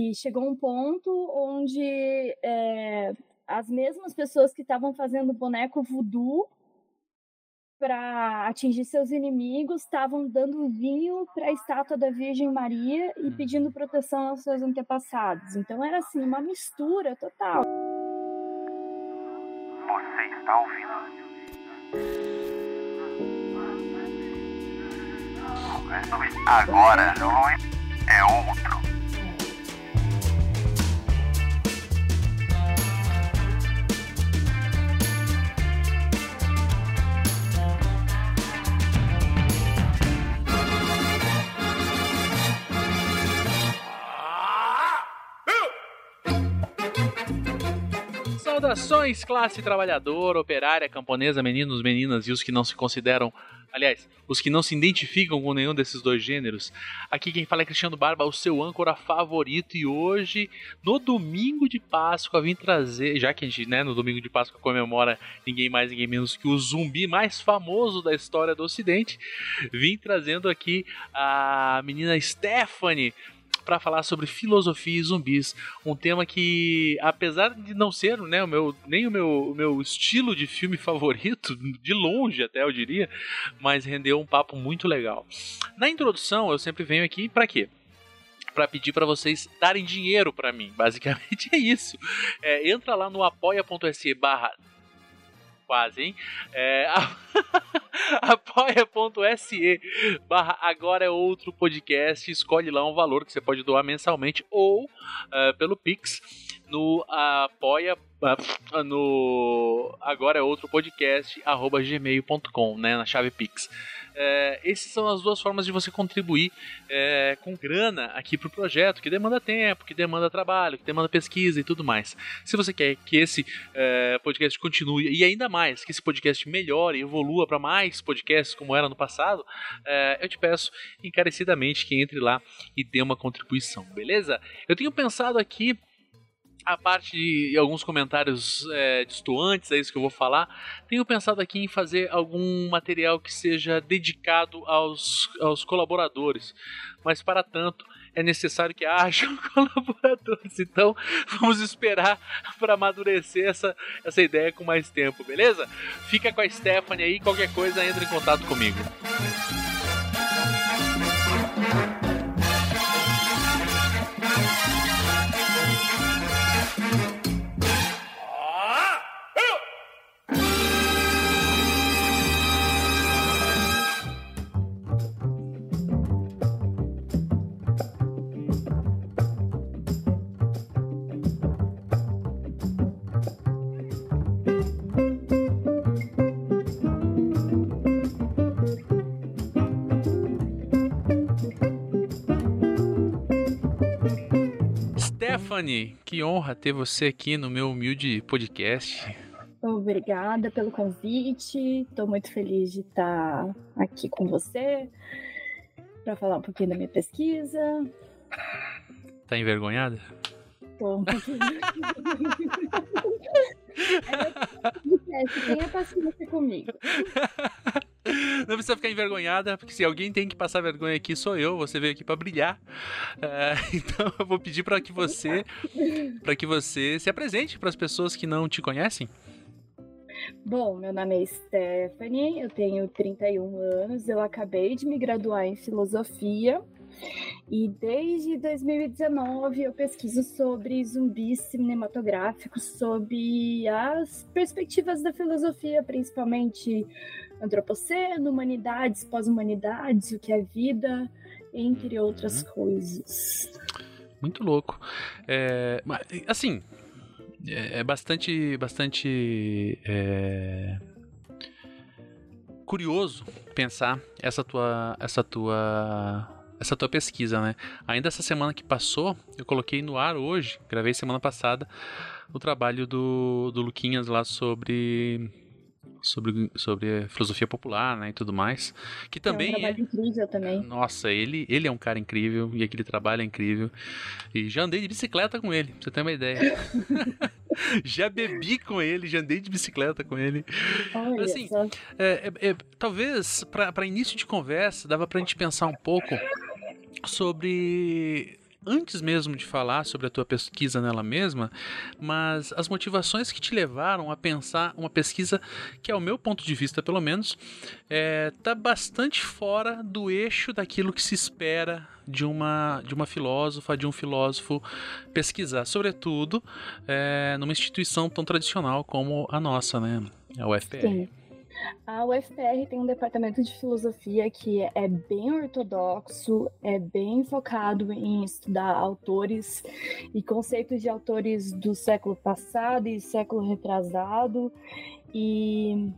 E chegou um ponto onde é, as mesmas pessoas que estavam fazendo boneco voodoo para atingir seus inimigos estavam dando vinho para a estátua da Virgem Maria e pedindo proteção aos seus antepassados. Então era assim, uma mistura total. Você está ouvindo? Agora não é, é outro. Saudações, classe trabalhadora, operária, camponesa, meninos, meninas e os que não se consideram, aliás, os que não se identificam com nenhum desses dois gêneros. Aqui quem fala é Cristiano Barba, o seu âncora favorito, e hoje, no domingo de Páscoa, vim trazer, já que a gente, né, no domingo de Páscoa comemora ninguém mais, ninguém menos que o zumbi mais famoso da história do Ocidente, vim trazendo aqui a menina Stephanie para falar sobre filosofia e zumbis, um tema que, apesar de não ser né, o meu, nem o meu, o meu estilo de filme favorito, de longe até eu diria, mas rendeu um papo muito legal. Na introdução, eu sempre venho aqui para quê? para pedir para vocês darem dinheiro para mim. Basicamente é isso. É, entra lá no apoia.se barra quase, hein? É, apoia.se barra agora é outro podcast. Escolhe lá um valor que você pode doar mensalmente ou uh, pelo Pix no apoia uh, no agora é outro podcast arroba gmail.com, né, na chave Pix. É, essas são as duas formas de você contribuir é, com grana aqui para o projeto, que demanda tempo, que demanda trabalho, que demanda pesquisa e tudo mais. Se você quer que esse é, podcast continue e ainda mais, que esse podcast melhore, evolua para mais podcasts como era no passado, é, eu te peço encarecidamente que entre lá e dê uma contribuição, beleza? Eu tenho pensado aqui a parte de alguns comentários é, distoantes, é isso que eu vou falar. Tenho pensado aqui em fazer algum material que seja dedicado aos, aos colaboradores, mas para tanto é necessário que hajam colaboradores. Então vamos esperar para amadurecer essa, essa ideia com mais tempo, beleza? Fica com a Stephanie aí, qualquer coisa entre em contato comigo. Stephanie, que honra ter você aqui no meu humilde podcast. Obrigada pelo convite. Estou muito feliz de estar aqui com você para falar um pouquinho da minha pesquisa. Tá envergonhada? Tô um pouquinho. é, tenha paciência comigo. Não precisa ficar envergonhada, porque se alguém tem que passar vergonha aqui sou eu. Você veio aqui para brilhar. É, então eu vou pedir para que você, para que você se apresente para as pessoas que não te conhecem. Bom, meu nome é Stephanie, eu tenho 31 anos, eu acabei de me graduar em filosofia e desde 2019 eu pesquiso sobre zumbis cinematográficos, sobre as perspectivas da filosofia, principalmente antropoceno, humanidades, pós-humanidades, o que é vida, entre outras uhum. coisas. Muito louco. É, assim, é, é bastante, bastante é, curioso pensar essa tua, essa tua essa tua pesquisa, né? Ainda essa semana que passou, eu coloquei no ar hoje, gravei semana passada, o trabalho do, do Luquinhas lá sobre sobre, sobre filosofia popular, né, e tudo mais, que também é um trabalho é... incrível também. Nossa, ele ele é um cara incrível e aquele trabalho é incrível. E já andei de bicicleta com ele, pra você ter uma ideia. já bebi com ele, já andei de bicicleta com ele. Olha assim, é, é, é, talvez para início de conversa dava pra gente pensar um pouco sobre antes mesmo de falar sobre a tua pesquisa nela mesma, mas as motivações que te levaram a pensar uma pesquisa que, ao meu ponto de vista, pelo menos, está é, bastante fora do eixo daquilo que se espera de uma, de uma filósofa, de um filósofo pesquisar, sobretudo é, numa instituição tão tradicional como a nossa, né? A UFPR. Sim. A UFPR tem um departamento de filosofia que é bem ortodoxo, é bem focado em estudar autores e conceitos de autores do século passado e século retrasado. E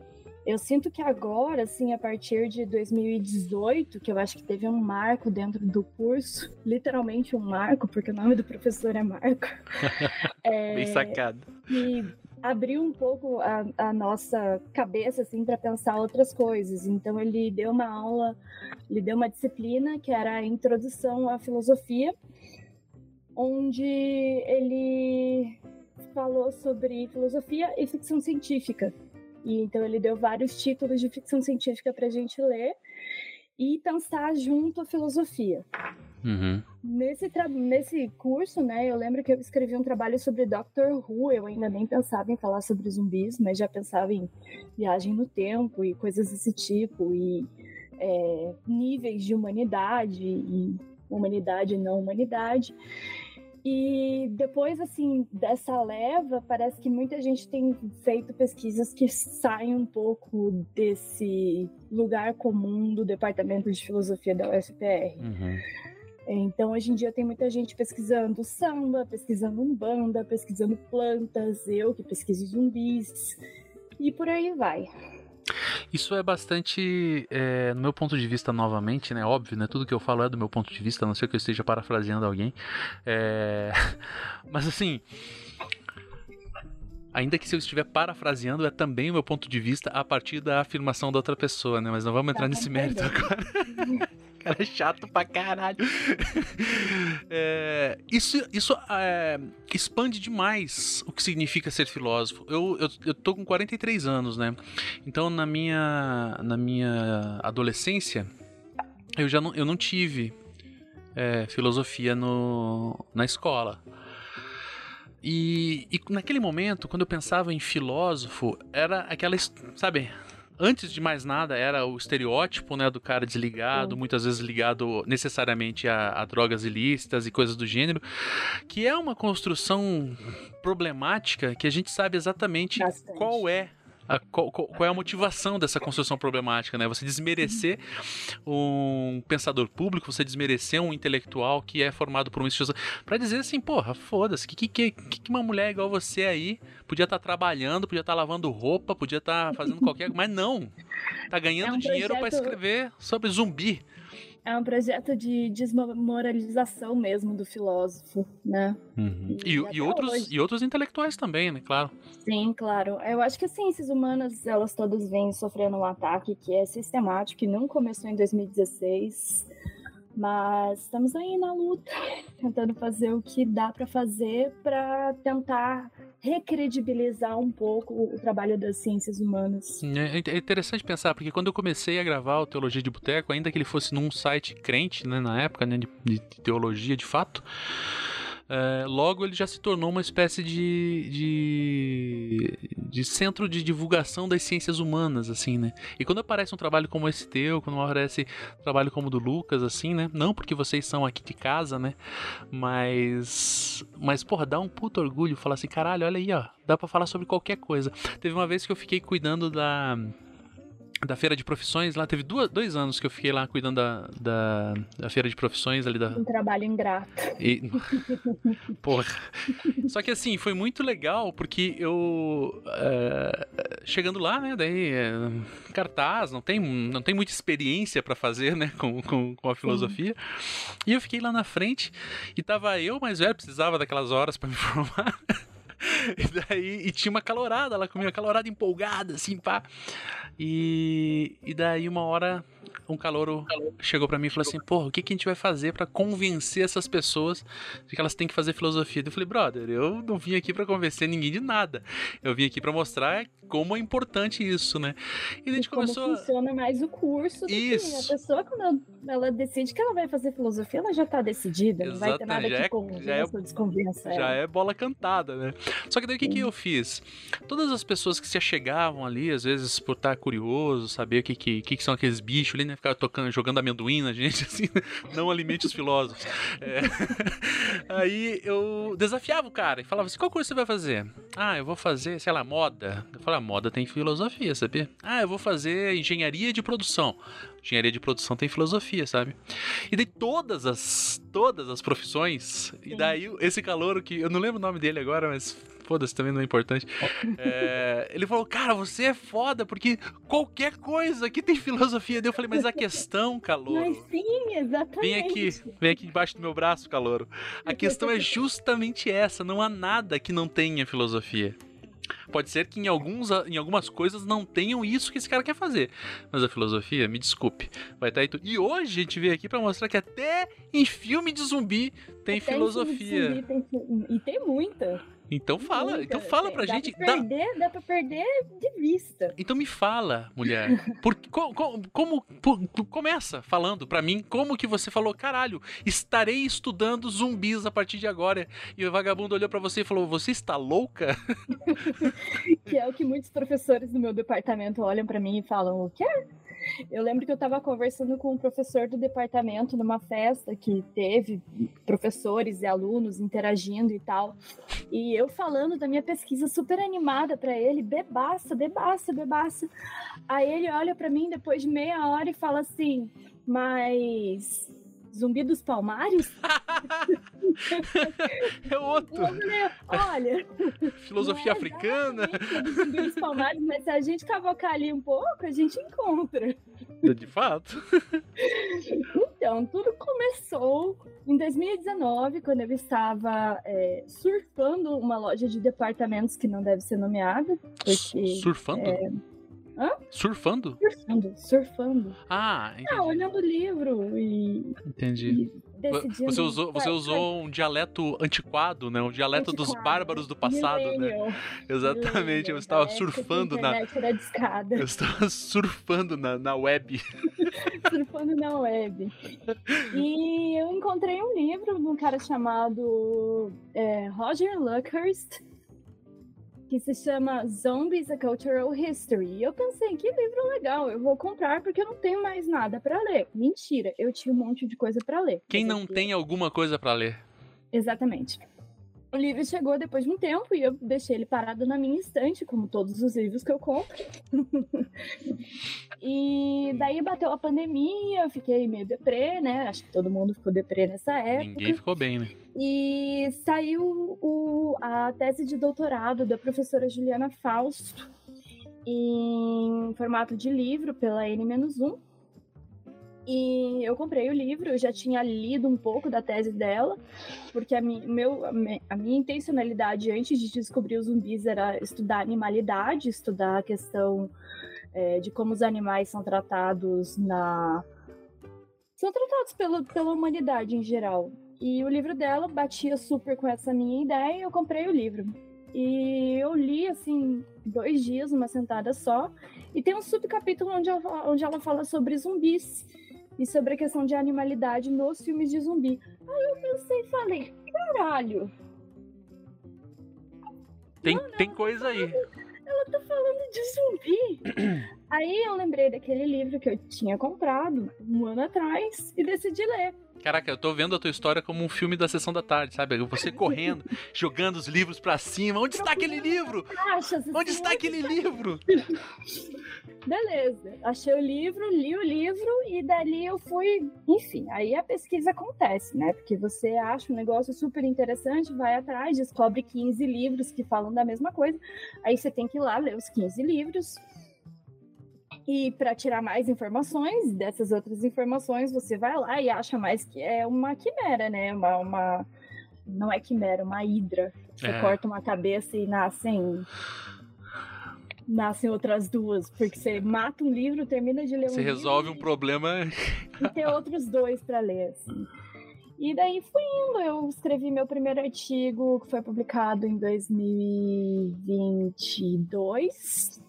eu sinto que agora, assim, a partir de 2018, que eu acho que teve um marco dentro do curso, literalmente um marco, porque o nome do professor é Marco. é, Bem sacado. E abriu um pouco a, a nossa cabeça assim para pensar outras coisas. Então ele deu uma aula, ele deu uma disciplina que era a introdução à filosofia, onde ele falou sobre filosofia e ficção científica. E então ele deu vários títulos de ficção científica para a gente ler e pensar junto à filosofia. Uhum. Nesse, nesse curso, né, eu lembro que eu escrevi um trabalho sobre Doctor Who. Eu ainda nem pensava em falar sobre zumbis, mas já pensava em viagem no tempo e coisas desse tipo, e é, níveis de humanidade, e humanidade e não humanidade. E depois, assim, dessa leva, parece que muita gente tem feito pesquisas que saem um pouco desse lugar comum do Departamento de Filosofia da UFPR. Uhum. Então, hoje em dia, tem muita gente pesquisando samba, pesquisando umbanda, pesquisando plantas, eu que pesquiso zumbis, e por aí vai. Isso é bastante, é, no meu ponto de vista, novamente, né? Óbvio, né? Tudo que eu falo é do meu ponto de vista, a não ser que eu esteja parafraseando alguém. É... Mas assim. Ainda que se eu estiver parafraseando, é também o meu ponto de vista a partir da afirmação da outra pessoa, né? Mas não vamos entrar tá nesse mérito agora. cara é chato pra caralho. É, isso isso é, expande demais o que significa ser filósofo. Eu, eu, eu tô com 43 anos, né? Então, na minha, na minha adolescência, eu já não, eu não tive é, filosofia no, na escola. E, e, naquele momento, quando eu pensava em filósofo, era aquela, sabe, antes de mais nada, era o estereótipo, né, do cara desligado, muitas vezes ligado necessariamente a, a, drogas ilícitas e coisas do gênero, que é uma construção problemática que a gente sabe exatamente Bastante. qual é a, qual, qual, é a motivação dessa construção problemática, né? Você desmerecer um pensador público, você desmerecer um intelectual que é formado por uma instituição, para dizer assim, porra, foda-se, que, que, que, que uma mulher igual você aí podia estar tá trabalhando, podia estar tá lavando roupa, podia estar tá fazendo qualquer, mas não, tá ganhando é um dinheiro projeto... para escrever sobre zumbi. É um projeto de desmoralização mesmo do filósofo, né? Uhum. E, e, e outros, e outros intelectuais também, né? Claro. Sim, claro. Eu acho que as ciências humanas, elas todas vêm sofrendo um ataque que é sistemático, que não começou em 2016 mas estamos aí na luta, tentando fazer o que dá para fazer para tentar recredibilizar um pouco o trabalho das ciências humanas. É, é interessante pensar, porque quando eu comecei a gravar o Teologia de Boteco, ainda que ele fosse num site crente, né, na época, né, de, de teologia de fato, é, logo ele já se tornou uma espécie de, de, de, centro de divulgação das ciências humanas, assim, né? E quando aparece um trabalho como esse teu, quando aparece um trabalho como o do Lucas, assim, né? Não porque vocês são aqui de casa, né? Mas, mas porra, dá um puto orgulho falar assim, caralho, olha aí, ó, dá para falar sobre qualquer coisa. Teve uma vez que eu fiquei cuidando da da feira de profissões. Lá teve duas, dois anos que eu fiquei lá cuidando da, da, da feira de profissões ali da. Um trabalho ingrato. E... Porra. Só que assim, foi muito legal porque eu. É, chegando lá, né? Daí. É, cartaz, não tem, não tem muita experiência para fazer, né? Com, com, com a filosofia. Sim. E eu fiquei lá na frente e tava eu mais velho, precisava daquelas horas para me formar. e daí e tinha uma calorada lá comigo, uma calorada empolgada, assim, pá. E, e daí uma hora um calouro chegou pra mim e falou assim: porra, o que, que a gente vai fazer pra convencer essas pessoas de que elas têm que fazer filosofia? Eu falei, brother, eu não vim aqui pra convencer ninguém de nada. Eu vim aqui pra mostrar como é importante isso, né? E a gente e como começou. funciona mais o curso do isso. que a pessoa, quando ela, decide que ela vai fazer filosofia, ela já tá decidida. Exatamente. Não vai ter nada já que é, convença já é, ou desconvença. Já é bola cantada, né? Só que daí o que, que eu fiz? Todas as pessoas que se achegavam ali, às vezes por estar curioso, saber o que, que, que, são aqueles bichos ali, né? Ficar tocando, jogando amendoim na gente, assim, não alimente os filósofos. É. Aí eu desafiava o cara e falava assim: qual curso você vai fazer? Ah, eu vou fazer, sei lá, moda. Eu falava, moda tem filosofia, sabia? Ah, eu vou fazer engenharia de produção. Engenharia de produção tem filosofia, sabe? E daí todas as todas as profissões, e daí esse calor que eu não lembro o nome dele agora, mas foda-se, também não é importante. É, ele falou, cara, você é foda, porque qualquer coisa aqui tem filosofia. eu falei, mas a questão, Calouro. Mas sim, exatamente. Vem aqui, vem aqui embaixo do meu braço, Calouro. A questão é justamente essa: não há nada que não tenha filosofia. Pode ser que em, alguns, em algumas coisas não tenham isso que esse cara quer fazer. Mas a filosofia, me desculpe, vai estar tá aí tudo. E hoje a gente veio aqui para mostrar que até em filme de zumbi tem até filosofia. Zumbi tem, e tem muita. Então fala, Nunca. então fala pra dá gente. Pra perder, dá... dá pra perder de vista. Então me fala, mulher. Por, como, como por, começa falando pra mim como que você falou, caralho, estarei estudando zumbis a partir de agora. E o vagabundo olhou para você e falou: Você está louca? que é o que muitos professores do meu departamento olham para mim e falam: O quê? Eu lembro que eu estava conversando com um professor do departamento numa festa que teve professores e alunos interagindo e tal. E eu falando da minha pesquisa super animada para ele, bebaça, bebaça, bebaça. Aí ele olha para mim depois de meia hora e fala assim: Mas Zumbi dos Palmares? é outro. Olha. Filosofia é africana. Zumbi dos Palmares, mas se a gente cavocar ali um pouco, a gente encontra. De fato. Então, tudo começou em 2019, quando eu estava é, surfando uma loja de departamentos que não deve ser nomeada. Porque, surfando? É, Hã? Surfando? Surfando, surfando. Ah, entendi. Ah, olhando o livro e. Entendi. E você usou, você usou um dialeto antiquado, né? Um dialeto antiquado. dos bárbaros do passado, né? Millennial. né? Exatamente. Eu estava surfando na. Eu estava surfando na, na web. surfando na web. E eu encontrei um livro de um cara chamado é, Roger Luckhurst que se chama Zombies: A Cultural History. E eu pensei, que livro legal, eu vou comprar porque eu não tenho mais nada para ler. Mentira, eu tinha um monte de coisa para ler. Quem não tem alguma coisa para ler? Exatamente. O livro chegou depois de um tempo e eu deixei ele parado na minha estante, como todos os livros que eu compro. e daí bateu a pandemia, eu fiquei meio deprê, né? Acho que todo mundo ficou deprê nessa época. Ninguém ficou bem, né? E saiu o, a tese de doutorado da professora Juliana Fausto em formato de livro pela N-1. E eu comprei o livro, eu já tinha lido um pouco da tese dela, porque a, mi, meu, a, minha, intencionalidade antes de descobrir os zumbis era estudar animalidade, estudar a questão é, de como os animais são tratados na. são tratados pela, pela humanidade em geral. E o livro dela batia super com essa minha ideia e eu comprei o livro. E eu li, assim, dois dias, uma sentada só. E tem um subcapítulo onde onde ela fala sobre zumbis e sobre a questão de animalidade nos filmes de zumbi. Aí eu pensei e falei, caralho. Tem, Mano, tem coisa aí. ela tá falando de zumbi. aí eu lembrei daquele livro que eu tinha comprado um ano atrás e decidi ler. Caraca, eu tô vendo a tua história como um filme da sessão da tarde, sabe? Você correndo, jogando os livros para cima. Onde está aquele livro? Onde está aquele livro? Beleza, achei o livro, li o livro e dali eu fui. Enfim, aí a pesquisa acontece, né? Porque você acha um negócio super interessante, vai atrás, descobre 15 livros que falam da mesma coisa. Aí você tem que ir lá ler os 15 livros, e para tirar mais informações dessas outras informações, você vai lá e acha mais que é uma quimera, né? Uma, uma não é quimera, uma hidra. Você é. corta uma cabeça e nascem nascem outras duas, porque você mata um livro, termina de ler Você um resolve um livro problema. e tem outros dois para ler. Assim. E daí fui indo, eu escrevi meu primeiro artigo, que foi publicado em 2022.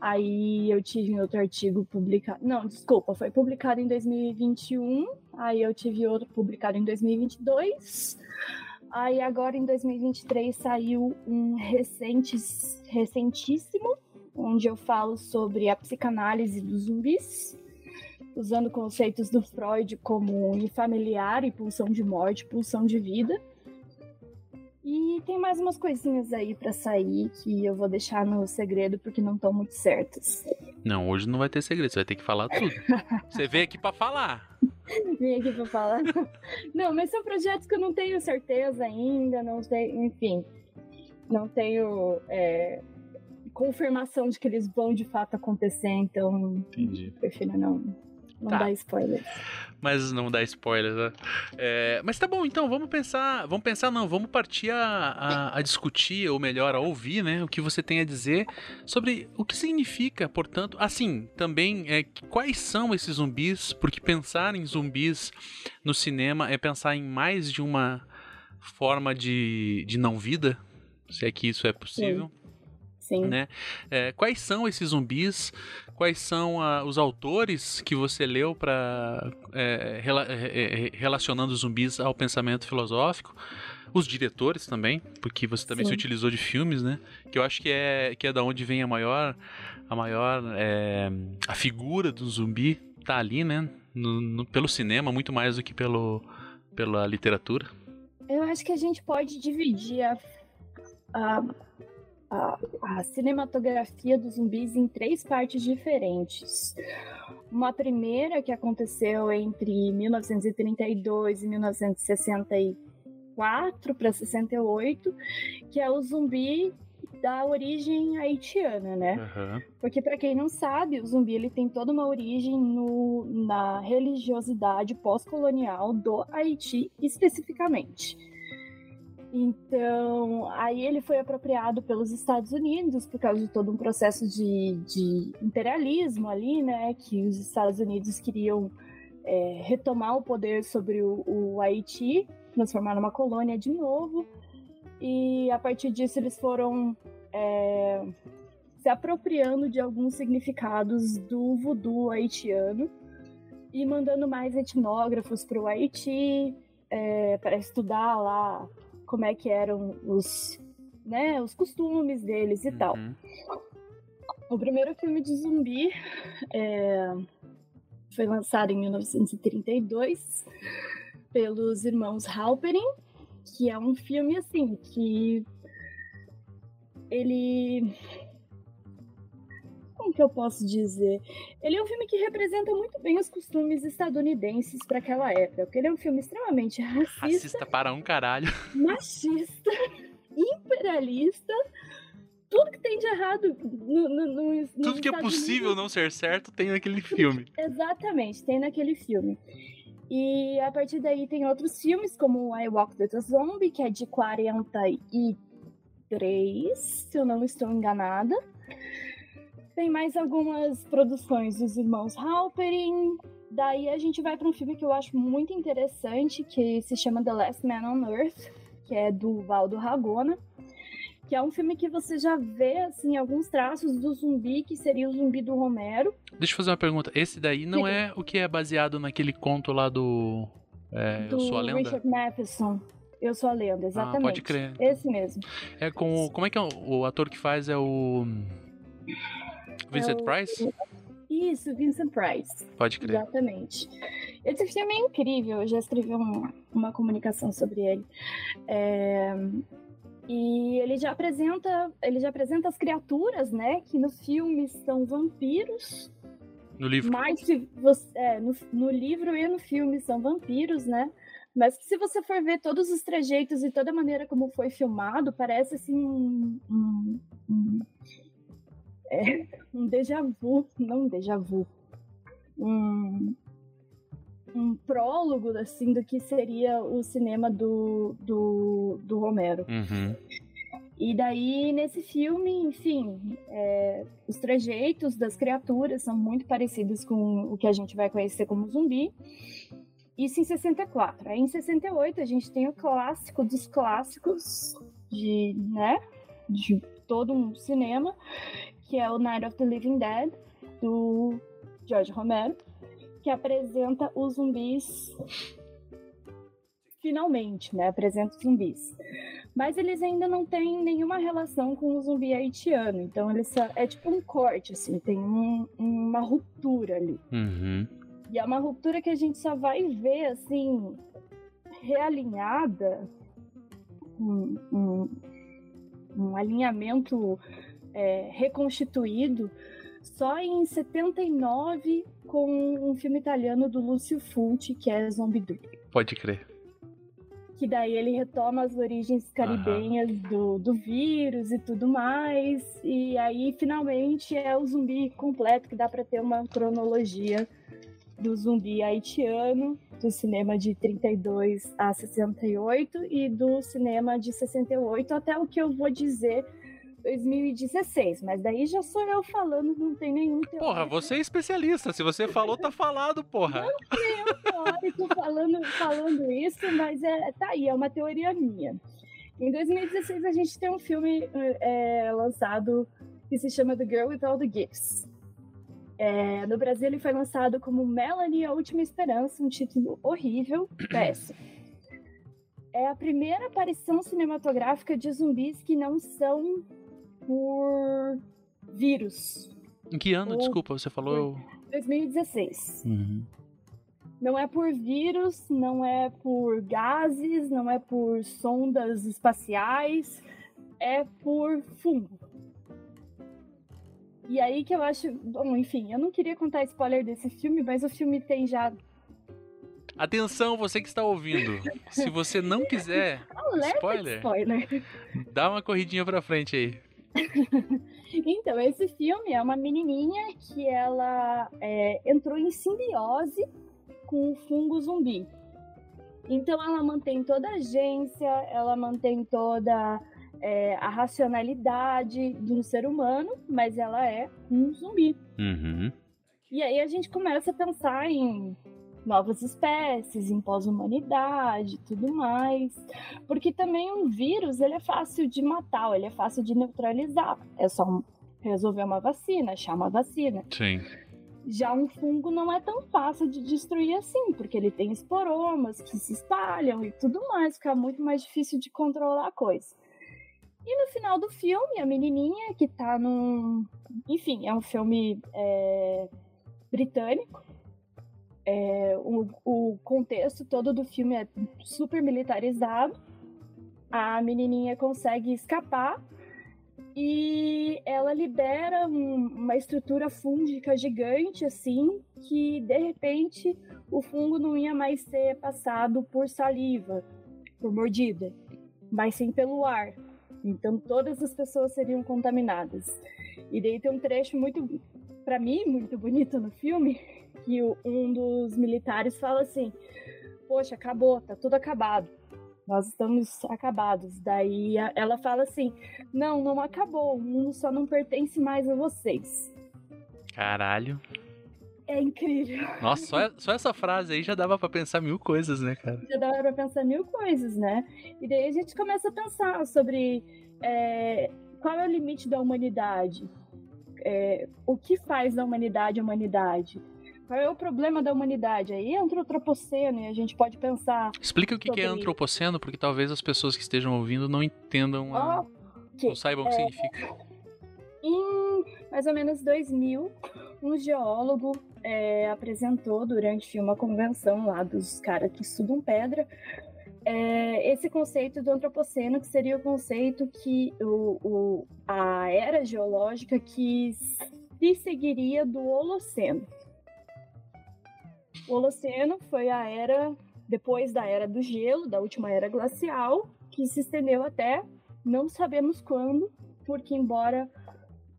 Aí eu tive outro artigo publicado. Não, desculpa, foi publicado em 2021. Aí eu tive outro publicado em 2022. Aí agora em 2023 saiu um recente, recentíssimo, onde eu falo sobre a psicanálise dos zumbis, usando conceitos do Freud como unifamiliar e pulsão de morte, pulsão de vida. E tem mais umas coisinhas aí para sair que eu vou deixar no segredo porque não estão muito certas. Não, hoje não vai ter segredo, você vai ter que falar tudo. Você veio aqui para falar. Vim aqui pra falar. Não, mas são projetos que eu não tenho certeza ainda, não sei, enfim. Não tenho é, confirmação de que eles vão de fato acontecer, então Entendi. prefiro não, não Tá. dar spoilers. Mas não dá spoiler, né? É, mas tá bom, então vamos pensar. Vamos pensar, não, vamos partir a, a, a discutir, ou melhor, a ouvir, né? O que você tem a dizer sobre o que significa, portanto. Assim, também é quais são esses zumbis, porque pensar em zumbis no cinema é pensar em mais de uma forma de, de não-vida, se é que isso é possível. Sim. Né? É, quais são esses zumbis? Quais são ah, os autores que você leu para relacionando os zumbis ao pensamento filosófico? Os diretores também, porque você também Sim. se utilizou de filmes, né? Que eu acho que é que é da onde vem a maior a maior é, a figura do zumbi tá ali, né? No- no- pelo cinema muito mais do que pelo pela literatura. Eu acho que a gente pode dividir a, a, a, a cinematografia dos zumbis em três partes diferentes. Uma primeira que aconteceu entre 1932 e 1964 para 68, que é o zumbi da origem haitiana, né? Aham. Porque para quem não sabe, o zumbi ele tem toda uma origem no, na religiosidade pós-colonial do Haiti especificamente. Então, aí ele foi apropriado pelos Estados Unidos por causa de todo um processo de, de imperialismo ali, né? Que os Estados Unidos queriam é, retomar o poder sobre o, o Haiti, transformar numa colônia de novo. E a partir disso eles foram é, se apropriando de alguns significados do voodoo haitiano e mandando mais etnógrafos para o Haiti é, para estudar lá como é que eram os, né, os costumes deles e tal. Uhum. O primeiro filme de zumbi é, foi lançado em 1932 pelos irmãos Halperin, que é um filme assim que ele como que eu posso dizer? Ele é um filme que representa muito bem os costumes estadunidenses para aquela época, porque ele é um filme extremamente racista, Racista para um caralho. machista, imperialista, tudo que tem de errado no, no, no, Tudo que é possível Unidos. não ser certo tem naquele filme. Exatamente, tem naquele filme. E a partir daí tem outros filmes, como I Walk the Zombie, que é de 43, se eu não estou enganada. Tem mais algumas produções dos irmãos Halperin. Daí a gente vai para um filme que eu acho muito interessante, que se chama The Last Man on Earth, que é do Valdo Ragona. Que é um filme que você já vê, assim, alguns traços do zumbi, que seria o zumbi do Romero. Deixa eu fazer uma pergunta. Esse daí não é o que é baseado naquele conto lá do. É, Eu do Sou a Lenda? Richard Matheson. Eu sou a lenda, exatamente. Ah, pode crer. Esse mesmo. É com. Como é que é o, o ator que faz? É o. Vincent É o- Price? Isso, Vincent Price. Pode crer. Exatamente. Esse filme é incrível, eu já escrevi um- uma comunicação sobre ele. É, E ele já apresenta, ele já apresenta as criaturas, né? Que no filme são vampiros, No livro. mas se você, é, no, no livro e no filme são vampiros, né? Mas se você for ver todos os trejeitos e toda a maneira como foi filmado, parece assim um, um, um, é, um déjà vu, não um déjà vu, um, um prólogo assim do que seria o cinema do, do, do Romero. Uhum. E daí, nesse filme, enfim, é, os trejeitos das criaturas são muito parecidos com o que a gente vai conhecer como zumbi. Isso em 64. Aí em 68 a gente tem o clássico dos clássicos de, né, de todo um cinema, que é o Night of the Living Dead, do George Romero, que apresenta os zumbis finalmente, né? Apresenta os zumbis. Mas eles ainda não têm nenhuma relação com o zumbi haitiano. Então eles só, é tipo um corte, assim, tem um, uma ruptura ali. Uhum. E é uma ruptura que a gente só vai ver, assim, realinhada, um, um, um alinhamento é, reconstituído só em 79 com um filme italiano do Lúcio Fulci, que é Zombie Pode crer. Que daí ele retoma as origens caribenhas uhum. do, do vírus e tudo mais. E aí, finalmente, é o zumbi completo, que dá para ter uma cronologia do zumbi haitiano, do cinema de 32 a 68 e do cinema de 68 até o que eu vou dizer 2016, mas daí já sou eu falando, não tem nenhum teórico. Porra, você é especialista, se você falou, tá falado, porra. Não tem um teórico falando, falando isso, mas é, tá aí, é uma teoria minha. Em 2016 a gente tem um filme é, lançado que se chama The Girl with All the Gifts. É, no Brasil ele foi lançado como Melanie, a Última Esperança, um título horrível, péssimo. É a primeira aparição cinematográfica de zumbis que não são por vírus. Em que ano, desculpa, você falou? 2016. Uhum. Não é por vírus, não é por gases, não é por sondas espaciais, é por fungo. E aí que eu acho. Bom, enfim, eu não queria contar spoiler desse filme, mas o filme tem já. Atenção, você que está ouvindo. Se você não quiser spoiler, spoiler, dá uma corridinha pra frente aí. então, esse filme é uma menininha que ela é, entrou em simbiose com o fungo zumbi. Então, ela mantém toda a agência, ela mantém toda é, a racionalidade de um ser humano, mas ela é um zumbi. Uhum. E aí a gente começa a pensar em novas espécies, em pós-humanidade, tudo mais. Porque também um vírus, ele é fácil de matar, ele é fácil de neutralizar. É só resolver uma vacina, achar uma vacina. Sim. Já um fungo não é tão fácil de destruir assim, porque ele tem esporomas que se espalham e tudo mais, fica muito mais difícil de controlar a coisa. E no final do filme, a menininha que tá num. Enfim, é um filme é... britânico, é, o, o contexto todo do filme é super militarizado. A menininha consegue escapar e ela libera um, uma estrutura fúngica gigante, assim, que de repente o fungo não ia mais ser passado por saliva, por mordida, mas sim pelo ar. Então todas as pessoas seriam contaminadas. E daí tem um trecho muito, para mim, muito bonito no filme, que um dos militares fala assim: Poxa, acabou, tá tudo acabado. Nós estamos acabados. Daí ela fala assim: Não, não acabou. O mundo só não pertence mais a vocês. Caralho. É incrível. Nossa, só, só essa frase aí já dava para pensar mil coisas, né, cara? Já dava pra pensar mil coisas, né? E daí a gente começa a pensar sobre é, qual é o limite da humanidade. É, o que faz da humanidade a humanidade? Qual é o problema da humanidade? Aí entra o antropoceno e a gente pode pensar. Explica o que, que é antropoceno, porque talvez as pessoas que estejam ouvindo não entendam, a... okay. não saibam o que é... significa. Em mais ou menos 2000, um geólogo é, apresentou durante uma convenção lá dos caras que estudam pedra é, esse conceito do antropoceno, que seria o conceito que o, o, a era geológica que se seguiria do Holoceno. O Holoceno foi a era depois da era do gelo, da última era glacial, que se estendeu até não sabemos quando, porque embora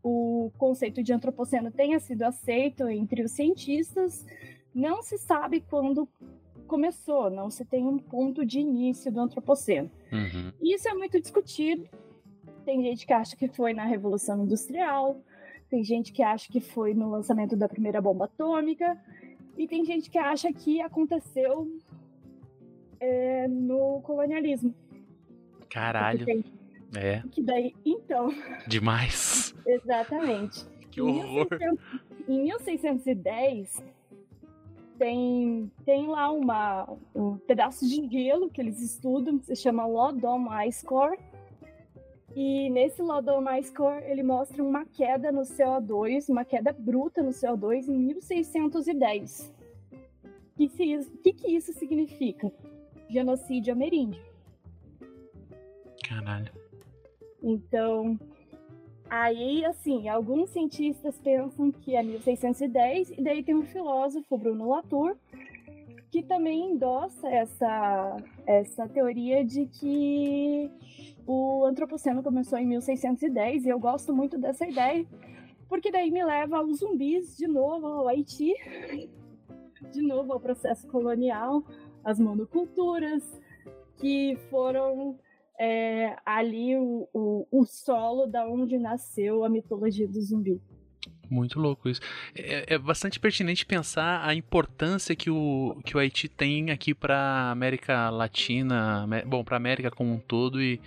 o conceito de antropoceno tenha sido aceito entre os cientistas, não se sabe quando começou, não se tem um ponto de início do antropoceno. Uhum. Isso é muito discutido, tem gente que acha que foi na Revolução Industrial, tem gente que acha que foi no lançamento da primeira bomba atômica, e tem gente que acha que aconteceu é, no colonialismo. Caralho. É. Que daí, então. Demais. Exatamente. Que horror. Em 1610, tem, tem lá uma, um pedaço de gelo que eles estudam, que se chama Lodom Ice Core. E nesse Lodom Ice Core, ele mostra uma queda no CO2, uma queda bruta no CO2 em 1610. O que, que, que isso significa? Genocídio ameríndio. Caralho. Então, Aí, assim, alguns cientistas pensam que é 1610, e daí tem um filósofo, Bruno Latour, que também endossa essa, essa teoria de que o antropoceno começou em 1610, e eu gosto muito dessa ideia, porque daí me leva aos zumbis de novo ao Haiti, de novo ao processo colonial, as monoculturas, que foram é, ali o, o, o, solo da onde nasceu a mitologia do zumbi. Muito louco isso. É, é bastante pertinente pensar a importância que o, que o Haiti tem aqui para América Latina, bom, para América como um todo e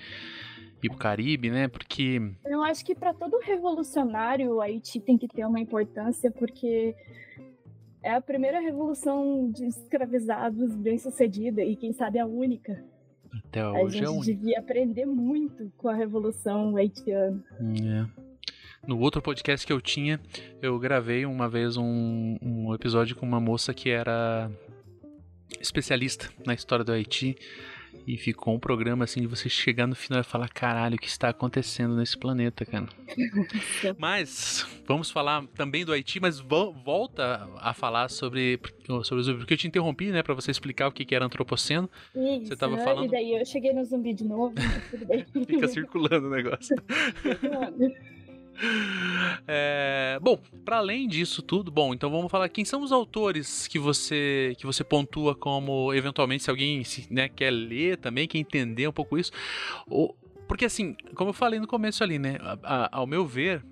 e pro Caribe, né? Porque eu acho que para todo revolucionário o Haiti tem que ter uma importância porque é a primeira revolução de escravizados bem sucedida e quem sabe a única. Até hoje a é gente devia aprender muito com a Revolução Haitiana. É. No outro podcast que eu tinha, eu gravei uma vez um, um episódio com uma moça que era especialista na história do Haiti. E ficou um programa assim de você chegar no final e falar: caralho, o que está acontecendo nesse planeta, cara? mas vamos falar também do Haiti, mas vo volta a falar sobre, sobre o zumbi, porque eu te interrompi, né, para você explicar o que era antropoceno. Isso, você tava falando. E daí eu cheguei no zumbi de novo. Fica circulando o negócio. É, bom, para além disso tudo, bom, então vamos falar quem são os autores que você que você pontua como eventualmente se alguém né, quer ler também, quer entender um pouco isso, ou, porque assim, como eu falei no começo ali, né, a, a, ao meu ver,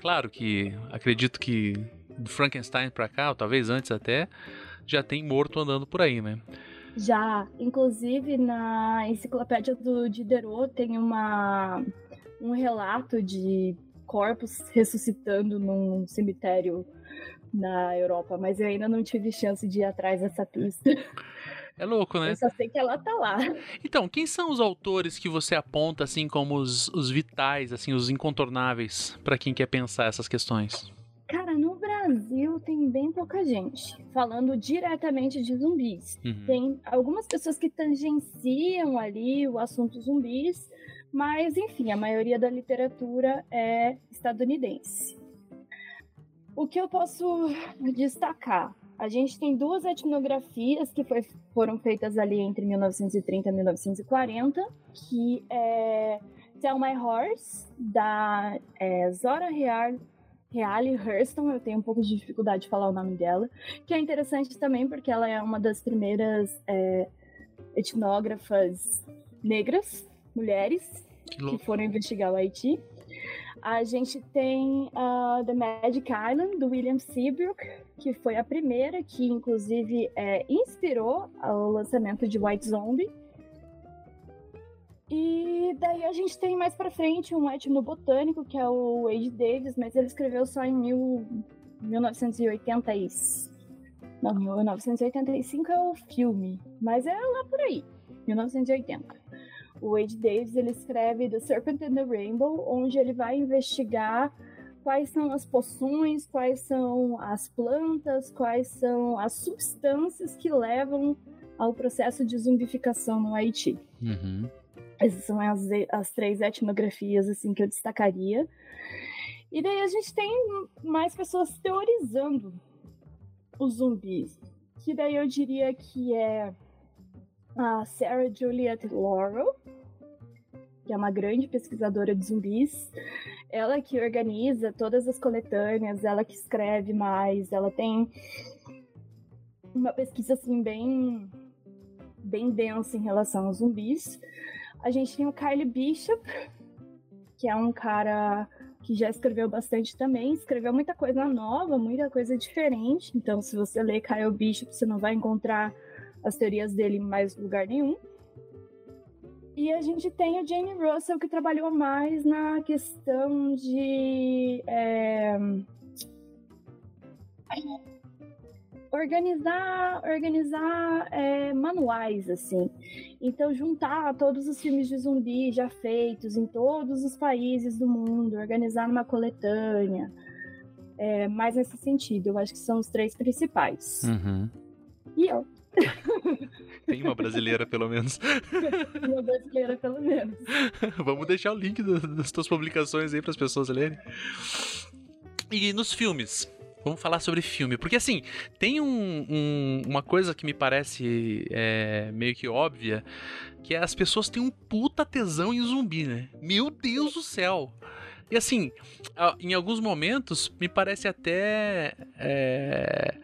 claro que acredito que do Frankenstein para cá, ou talvez antes até, já tem morto andando por aí, né? Já, inclusive na enciclopédia do Diderot tem uma um relato de corpos ressuscitando num cemitério na Europa, mas eu ainda não tive chance de ir atrás dessa pista. É louco, né? Eu só sei que ela tá lá. Então, quem são os autores que você aponta assim como os, os vitais, assim, os incontornáveis para quem quer pensar essas questões? Cara, no Brasil tem bem pouca gente falando diretamente de zumbis. Uhum. Tem algumas pessoas que tangenciam ali o assunto zumbis, mas, enfim, a maioria da literatura é estadunidense. O que eu posso destacar? A gente tem duas etnografias que foi, foram feitas ali entre 1930 e 1940, que é Tell My Horse, da é, Zora Real, Reale Hurston, eu tenho um pouco de dificuldade de falar o nome dela, que é interessante também porque ela é uma das primeiras é, etnógrafas negras mulheres que, que foram investigar o Haiti. A gente tem uh, The Magic Island, do William Seabrook, que foi a primeira que, inclusive, é, inspirou o lançamento de White Zombie. E daí a gente tem mais pra frente um etnobotânico, que é o Wade Davis, mas ele escreveu só em mil, 1980 e... Não, 1985 é o filme, mas é lá por aí, 1980 o Wade Davis ele escreve The Serpent and the Rainbow, onde ele vai investigar quais são as poções, quais são as plantas, quais são as substâncias que levam ao processo de zumbificação no Haiti. Uhum. Essas são as, as três etnografias assim que eu destacaria. E daí a gente tem mais pessoas teorizando os zumbis, que daí eu diria que é a Sarah Juliet Laurel, que é uma grande pesquisadora de zumbis. Ela que organiza todas as coletâneas, ela que escreve mais, ela tem uma pesquisa assim bem bem densa em relação aos zumbis. A gente tem o Kyle Bishop, que é um cara que já escreveu bastante também, escreveu muita coisa nova, muita coisa diferente. Então, se você ler Kyle Bishop, você não vai encontrar as teorias dele em mais lugar nenhum. E a gente tem o Jane Russell, que trabalhou mais na questão de. É... Organizar, organizar é, manuais, assim. Então, juntar todos os filmes de zumbi já feitos em todos os países do mundo, organizar numa coletânea. É, mais nesse sentido, eu acho que são os três principais. Uhum. E eu. Tem uma brasileira, pelo menos. uma brasileira, pelo menos. Vamos deixar o link das tuas publicações aí para as pessoas lerem. E nos filmes? Vamos falar sobre filme. Porque, assim, tem um, um, uma coisa que me parece é, meio que óbvia, que é as pessoas têm um puta tesão em zumbi, né? Meu Deus do céu! E assim, em alguns momentos, me parece até. É...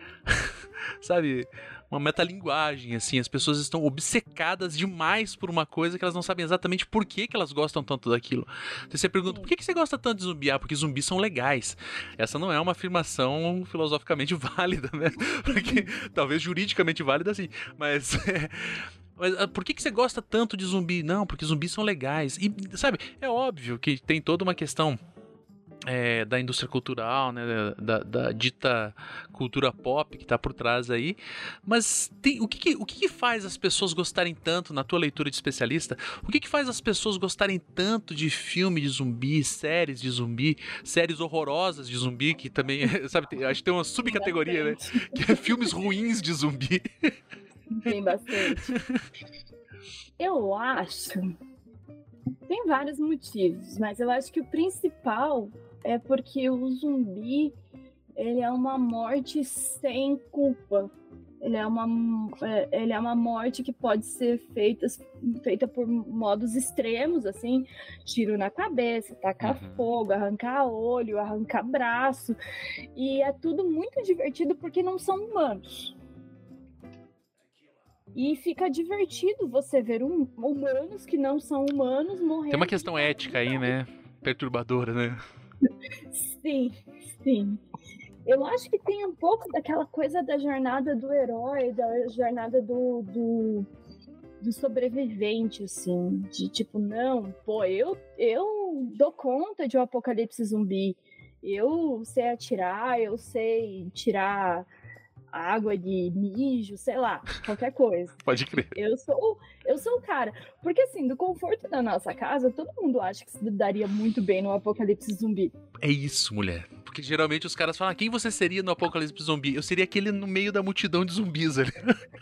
sabe? Uma metalinguagem, assim, as pessoas estão obcecadas demais por uma coisa que elas não sabem exatamente por que, que elas gostam tanto daquilo. Então, você pergunta, por que, que você gosta tanto de zumbi? Ah, porque zumbis são legais. Essa não é uma afirmação filosoficamente válida, né? Porque, talvez juridicamente válida, sim, mas... Mas ah, por que, que você gosta tanto de zumbi? Não, porque zumbis são legais. E, sabe, é óbvio que tem toda uma questão é, da indústria cultural, né, da, da, dita cultura pop que está por trás aí. Mas tem, o, que, que o que, que, faz as pessoas gostarem tanto, na tua leitura de especialista, o que, que faz as pessoas gostarem tanto de filme de zumbi, séries de zumbi, séries horrorosas de zumbi, que também, sabe, tem, acho que tem uma subcategoria, né? Que é filmes ruins de zumbi. Tem bastante. Eu acho tem vários motivos, mas eu acho que o principal é porque o zumbi ele é uma morte sem culpa. Ele é uma, é, ele é uma morte que pode ser feita, feita por modos extremos, assim, tiro na cabeça, tacar uhum. fogo, arrancar olho, arrancar braço. E é tudo muito divertido porque não são humanos. E fica divertido você ver um, humanos que não são humanos morrendo. Tem uma questão ética aí, né? Perturbadora, né? Sim, sim. Eu acho que tem um pouco daquela coisa da jornada do herói, da jornada do, do, do sobrevivente, assim. De tipo, não, pô, eu, eu dou conta de um apocalipse zumbi. Eu sei atirar, eu sei tirar água de mijo, sei lá, qualquer coisa. Pode crer. Eu sou, eu sou o cara. Porque assim, do conforto da nossa casa, todo mundo acha que se daria muito bem no apocalipse zumbi. É isso, mulher. Porque geralmente os caras falam, ah, quem você seria no apocalipse zumbi? Eu seria aquele no meio da multidão de zumbis ali.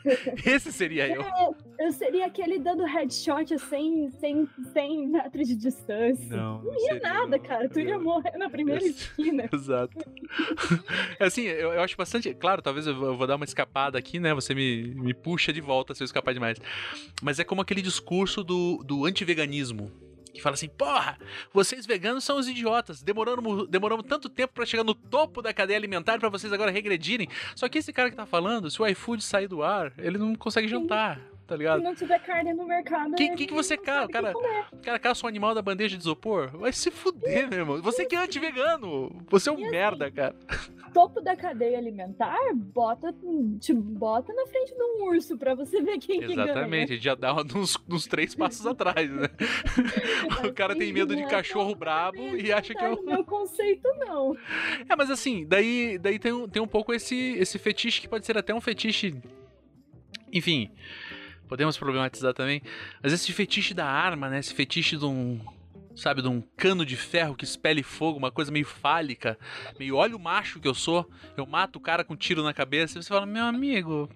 Esse seria eu. É, eu seria aquele dando headshot sem, sem, sem metros de distância. Não, não ia nada, eu. cara. Tu ia morrer na primeira eu... esquina. Exato. assim, eu, eu, acho bastante. Claro, talvez eu vou dar uma escapada aqui, né? Você me, me puxa de volta se eu escapar demais. Mas é como aquele discurso do, do antiveganismo que fala assim: porra, vocês veganos são os idiotas. Demoramos, demoramos tanto tempo para chegar no topo da cadeia alimentar para vocês agora regredirem. Só que esse cara que tá falando, se o iFood sair do ar, ele não consegue jantar tá ligado? Se não tiver carne no mercado. O que, que, você caça? O cara, o cara caça um animal da bandeja de isopor? Vai se fuder, meu irmão. Você que é anti-vegano. Você é um e merda, assim, cara. Topo da cadeia alimentar, bota, te bota na frente de um urso pra você ver quem Exatamente, que ganha. Exatamente, a gente já dá uns, uns três passos atrás, né? o cara tem medo de cachorro brabo e acha que é o. meu conceito, não. É, mas assim, daí, daí tem, tem um pouco esse, esse fetiche que pode ser até um fetiche. Enfim, podemos problematizar também. Mas esse fetiche da arma, né? Esse fetiche de um. Sabe, de um cano de ferro que espelhe fogo, uma coisa meio fálica, meio olha o macho que eu sou, eu mato o cara com um tiro na cabeça, e você fala, meu amigo.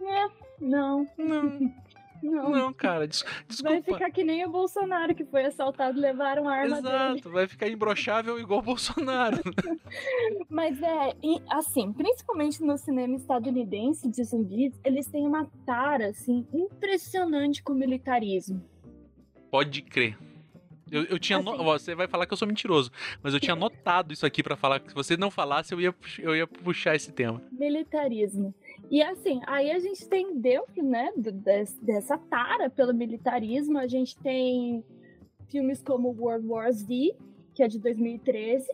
É, não. Não. Não. Não, cara, des desculpa. Vai ficar que nem o Bolsonaro que foi assaltado e levaram a arma Exato, dele. vai ficar imbrochável igual o Bolsonaro. Mas é, assim, principalmente no cinema estadunidense de zumbis, eles têm uma tara, assim, impressionante com o militarismo. Pode crer. Eu, eu tinha. Assim, no... Você vai falar que eu sou mentiroso, mas eu tinha notado isso aqui para falar que se você não falasse, eu ia, eu ia puxar esse tema. Militarismo. E assim, aí a gente tem dentro, né, dessa tara pelo militarismo, a gente tem filmes como World War Z, que é de 2013,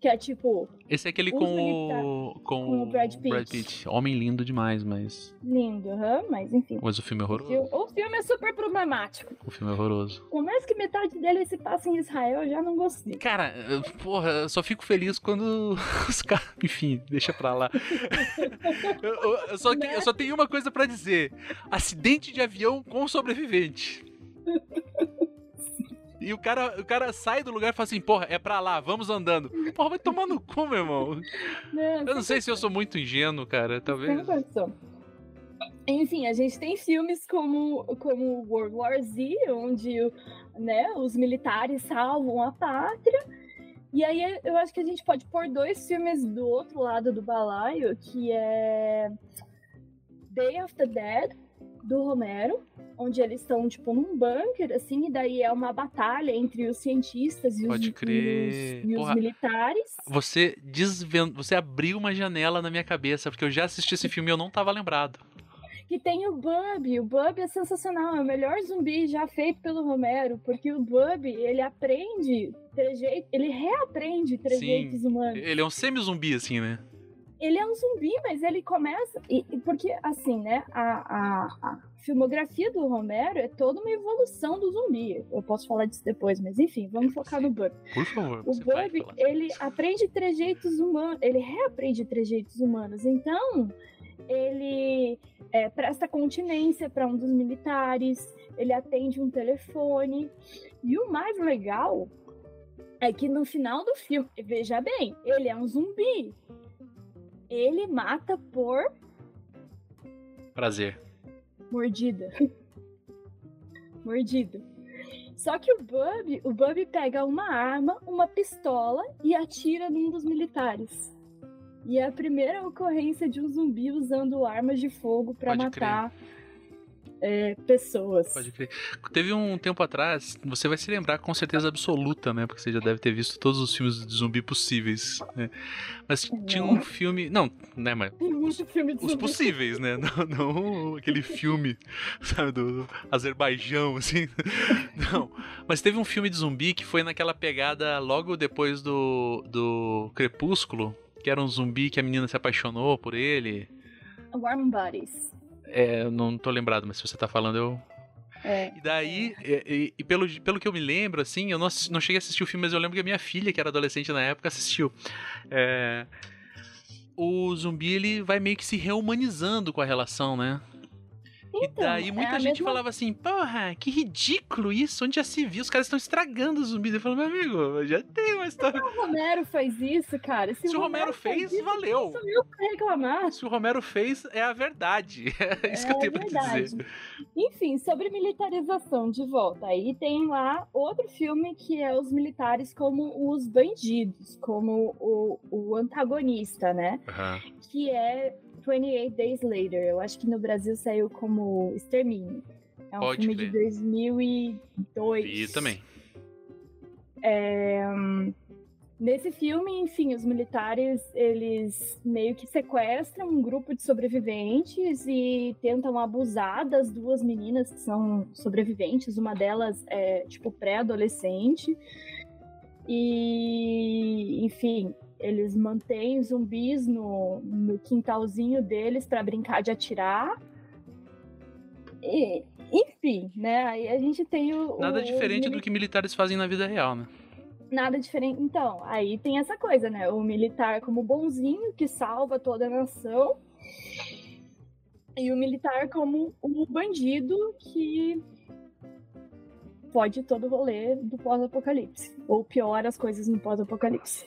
que é tipo. Esse é aquele com o. Com, com o Brad Pitt. Homem lindo demais, mas. Lindo, aham, mas enfim. Mas o filme é O horroroso. O filme é super problemático. O filme é horroroso. Por mais que metade dele se passe em Israel, eu já não gostei. Cara, eu- porra, eu só fico feliz quando os caras. Enfim, deixa pra lá. eu, eu- eu só, que- eu só tenho uma coisa pra dizer: acidente de avião com sobrevivente. E o cara, o cara sai do lugar e fala assim, porra, é pra lá, vamos andando. Porra, vai tomar no cu, meu irmão. Eu não sei se eu sou muito ingênuo, cara. Talvez. Enfim, a gente tem filmes como, como World War Z, onde né, os militares salvam a pátria. E aí eu acho que a gente pode pôr dois filmes do outro lado do balaio, que é Day of the Dead, do Romero, onde eles estão, tipo, num bunker, assim, e daí é uma batalha entre os cientistas e os, Pode e crer. os- e os Porra. militares. Você desven... você abriu uma janela na minha cabeça, porque eu já assisti esse filme e eu não tava lembrado. Que tem o Bub. O Bub é sensacional. É o melhor zumbi já feito pelo Romero. Porque o Bub, ele aprende trejeito. Ele reaprende trejeitos humanos. Ele é um semi-zumbi, assim, né? Ele é um zumbi, mas ele começa. E, porque, assim, né? A, a, a filmografia do Romero é toda uma evolução do zumbi. Eu posso falar disso depois, mas enfim, vamos focar no Bub. Por favor, O Bub, ele aprende trejeitos humanos, ele reaprende trejeitos humanos. Então, ele é, presta continência para um dos militares, ele atende um telefone. E o mais legal é que no final do filme, veja bem, ele é um zumbi. Ele mata por Prazer. mordida. Mordido. Só que o Bub, o Bub pega uma arma, uma pistola e atira num dos militares. E é a primeira ocorrência de um zumbi usando armas de fogo pra Pode matar é, pessoas. Pode crer. Teve um tempo atrás, você vai se lembrar com certeza absoluta, né? Porque você já deve ter visto todos os filmes de zumbi possíveis, né? Mas tinha um filme. Não, né, mas. Tem muito filme de Os zumbi. possíveis, né? Não, não aquele filme, sabe, do, do Azerbaijão, assim. Não. Mas teve um filme de zumbi que foi naquela pegada logo depois do, do Crepúsculo, que era um zumbi que a menina se apaixonou por ele. Warm Bodies. É, eu não tô lembrado, mas se você tá falando, eu. É. E daí, e, e- pelo, pelo que eu me lembro, assim, eu não, não cheguei a assistir o filme, mas eu lembro que a minha filha, que era adolescente na época, assistiu. É, o zumbi, ele vai meio que se rehumanizando com a relação, né? E Então, daí é muita a gente mesma- falava assim, porra, que ridículo isso, onde já se viu? Os caras estão estragando os zumbis. Eu falo, meu amigo, já tem uma história. O Romero faz isso, cara. Se, Se o Romero faz fez, isso, valeu. Pra reclamar. Se o Romero fez, é a verdade. É isso que eu É tenho pra verdade. dizer. Enfim, sobre militarização de volta. Aí tem lá outro filme que é os militares como os bandidos, como o, o antagonista, né? Aham. Que é 28 Days Later. Eu acho que no Brasil saiu como Extermínio. É um Pode filme crer. de 2002. E também. Nesse filme, enfim, os militares, eles meio que sequestram um grupo de sobreviventes e tentam abusar das duas meninas que são sobreviventes. Uma delas é, tipo, pré-adolescente. E, enfim, eles mantêm zumbis no, no quintalzinho deles para brincar de atirar. E, enfim, né? Aí a gente tem o. Nada o- diferente os do que militares fazem na vida real, né? Nada diferente. Então, aí tem essa coisa, né? O militar como bonzinho que salva toda a nação. E o militar como o bandido que pode todo o rolê do pós-apocalipse. Ou piora as coisas no pós-apocalipse.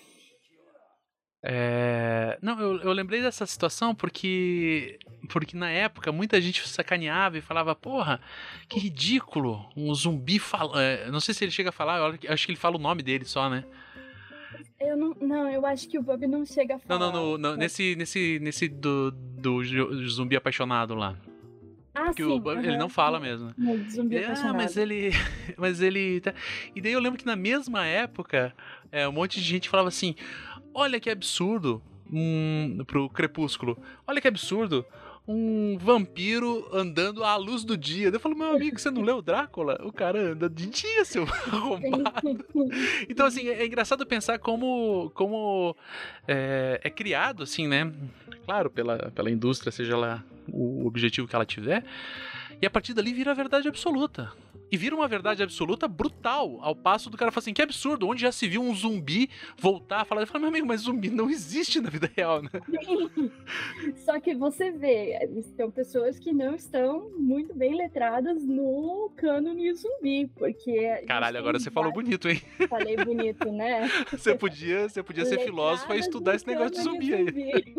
É... Não, eu, eu lembrei dessa situação porque porque na época muita gente sacaneava e falava, porra, que ridículo, um zumbi fala. é, não sei se ele chega a falar, eu acho que ele fala o nome dele só, né? Eu não, não, eu acho que o Bob não chega a Não, falar. não, no- no- nesse, nesse, nesse do, do zumbi apaixonado lá. Ah, Que sim. o, ele aham. não fala mesmo. No zumbi Ah, apaixonado. mas ele. Mas ele. tá- E daí eu lembro que na mesma época, é, um monte de gente falava assim: olha que absurdo. Um, pro Crepúsculo. Olha que absurdo. um vampiro andando à luz do dia. Eu falo, meu amigo, você não leu Drácula? O cara anda de dia, seu arrombado. Então, assim, é, é engraçado pensar como, como é, é, criado, assim, né? Claro, pela, pela indústria, seja lá o objetivo que ela tiver. E a partir dali vira a verdade absoluta e vira uma verdade absoluta brutal. Ao passo do cara falar assim: que absurdo, onde já se viu um zumbi voltar a falar. Eu falo, meu amigo, mas zumbi não existe na vida real, né? Só que você vê, tem pessoas que não estão muito bem letradas no cânone zumbi, porque. Caralho, agora você falou bonito, hein? Falei bonito, né? Você podia, você podia ser filósofo e estudar esse negócio de zumbi, zumbi. aí.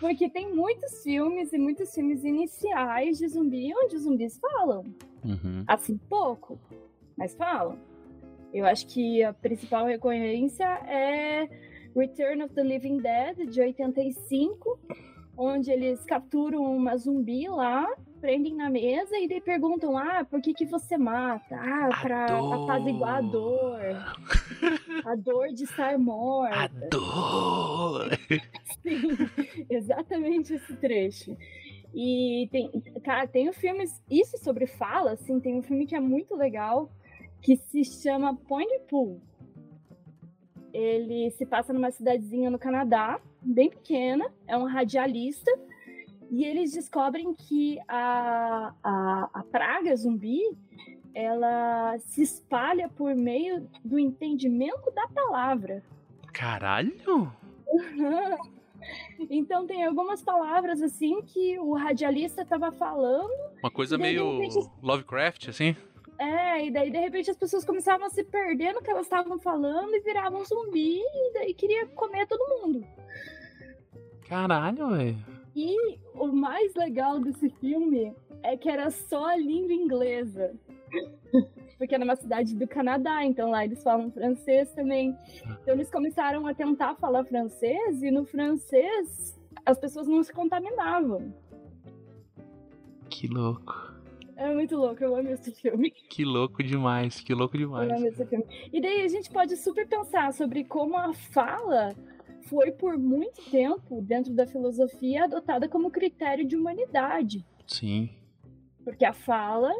porque tem muitos filmes e muitos filmes iniciais de zumbi onde os zumbis falam. Uhum. Assim, pouco, mas falam. Eu acho que a principal recorrência é Return of the Living Dead, de 85, onde eles capturam uma zumbi lá, prendem na mesa e daí perguntam: Ah, por que, que você mata? Ah, pra apaziguar a dor. a dor de estar morta. A dor! Sim, exatamente esse trecho. E tem, cara, tem filmes, isso sobre fala, assim, tem um filme que é muito legal, que se chama Point Pool. Ele se passa numa cidadezinha no Canadá, bem pequena, é um radialista, e eles descobrem que a, a, a praga zumbi ela se espalha por meio do entendimento da palavra. Caralho! Então tem algumas palavras assim que o radialista estava falando. Uma coisa meio repente... Lovecraft, assim? É, e daí de repente as pessoas começavam a se perder no que elas estavam falando e viravam zumbi e daí queria comer todo mundo. Caralho, velho. E o mais legal desse filme é que era só a língua inglesa. Porque é numa cidade do Canadá, então lá eles falam francês também. Então eles começaram a tentar falar francês e no francês as pessoas não se contaminavam. Que louco. É muito louco, eu amo esse filme. Que louco demais, que louco demais. Eu amo esse filme. E daí a gente pode super pensar sobre como a fala foi por muito tempo, dentro da filosofia, adotada como critério de humanidade. Sim. Porque a fala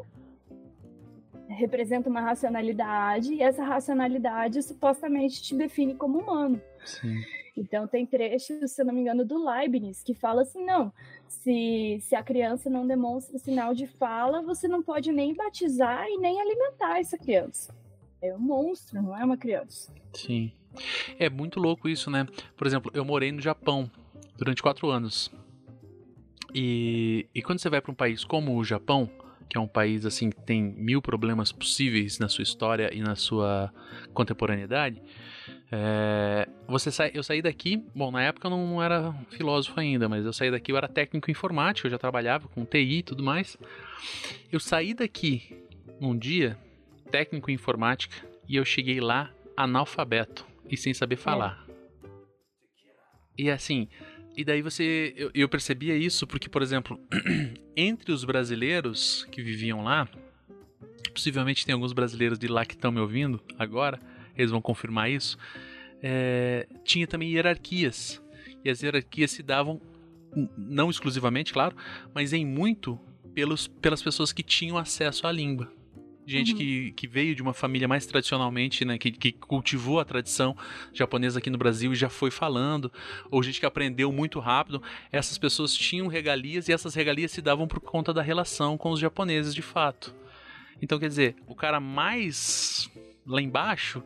representa uma racionalidade e essa racionalidade supostamente te define como humano. Sim. Então tem trechos, se eu não me engano, do Leibniz que fala assim, não, se, se a criança não demonstra sinal de fala, você não pode nem batizar e nem alimentar essa criança. É um monstro, não é uma criança. Sim. É muito louco isso, né? Por exemplo, eu morei no Japão durante quatro anos. E, e quando você vai para um país como o Japão, que é um país assim que tem mil problemas possíveis na sua história e na sua contemporaneidade. É, você sai, eu saí daqui, bom, na época eu não era filósofo ainda, mas eu saí daqui, eu era técnico informático, eu já trabalhava com TI e tudo mais. Eu saí daqui num dia, técnico em informática, e eu cheguei lá analfabeto e sem saber falar. É. E assim, e daí você. Eu, eu percebia isso porque, por exemplo, entre os brasileiros que viviam lá, possivelmente tem alguns brasileiros de lá que estão me ouvindo agora, eles vão confirmar isso. É, tinha também hierarquias. E as hierarquias se davam, não exclusivamente, claro, mas em muito pelos, pelas pessoas que tinham acesso à língua gente uhum. que, que veio de uma família mais tradicionalmente, né, que, que cultivou a tradição japonesa aqui no Brasil e já foi falando, ou gente que aprendeu muito rápido, essas pessoas tinham regalias e essas regalias se davam por conta da relação com os japoneses de fato. Então, quer dizer, o cara mais lá embaixo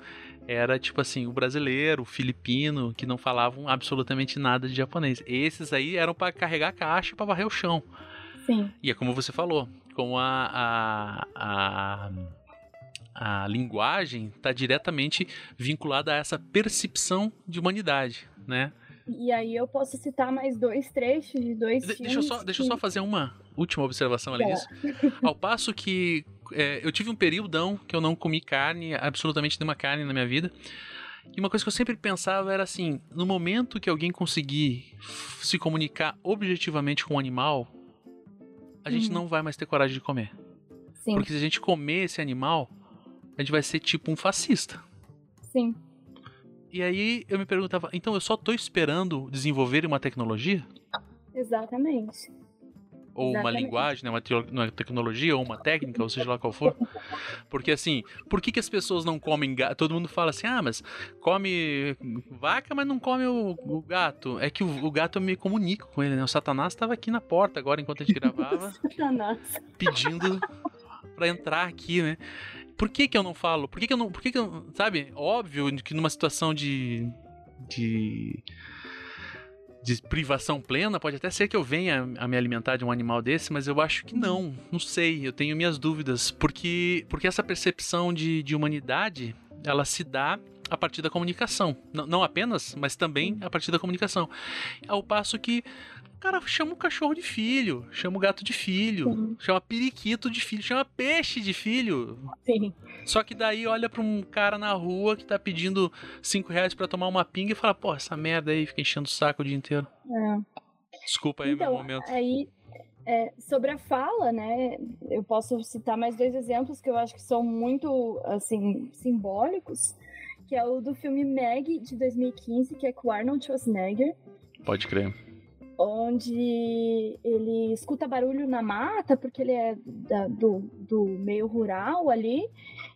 era tipo assim, o brasileiro, o filipino, que não falavam absolutamente nada de japonês. Esses aí eram para carregar a caixa e para varrer o chão. Sim. E é como você falou, com a, a, a, a linguagem está diretamente vinculada a essa percepção de humanidade, né? E aí eu posso citar mais dois trechos de dois de, Deixa eu só, deixa eu só fazer uma última observação ali disso. Ao passo que é, eu tive um período que eu não comi carne, absolutamente nenhuma carne na minha vida. E uma coisa que eu sempre pensava era assim: no momento que alguém conseguir se comunicar objetivamente com o um animal, a gente uhum. não vai mais ter coragem de comer. Sim. Porque se a gente comer esse animal, a gente vai ser tipo um fascista. Sim. E aí eu me perguntava, então eu só tô esperando desenvolver uma tecnologia? Exatamente. Ou uma Exatamente. linguagem, né, uma, teo- uma tecnologia, ou uma técnica, ou seja lá qual for. Porque assim, por que, que as pessoas não comem gato? Todo mundo fala assim, ah, mas come vaca, mas não come o, o gato. É que o, o gato eu me comunico com ele, né? O Satanás estava aqui na porta agora, enquanto a gente gravava, pedindo pra entrar aqui, né? Por que que eu não falo? Por que que eu não... Por que que eu... Sabe? Óbvio que numa situação de... De de privação plena, pode até ser que eu venha a me alimentar de um animal desse, mas eu acho que não. Não sei, eu tenho minhas dúvidas. Porque, porque essa percepção de, de humanidade, ela se dá a partir da comunicação. Não, não apenas, mas também a partir da comunicação. Ao passo que cara chama o cachorro de filho, chama o gato de filho, Sim. chama periquito de filho, chama peixe de filho. Sim. Só que daí olha pra um cara na rua que tá pedindo 5 reais pra tomar uma pinga e fala, pô, essa merda aí fica enchendo o saco o dia inteiro. É. Desculpa aí Então, meu momento. aí, é, sobre a fala, né, eu posso citar mais dois exemplos que eu acho que são muito, assim, simbólicos, que é o do filme Meg, de 2015, que é com Arnold Schwarzenegger, Pode crer. Onde ele escuta barulho na mata, porque ele é da- do, do meio rural ali,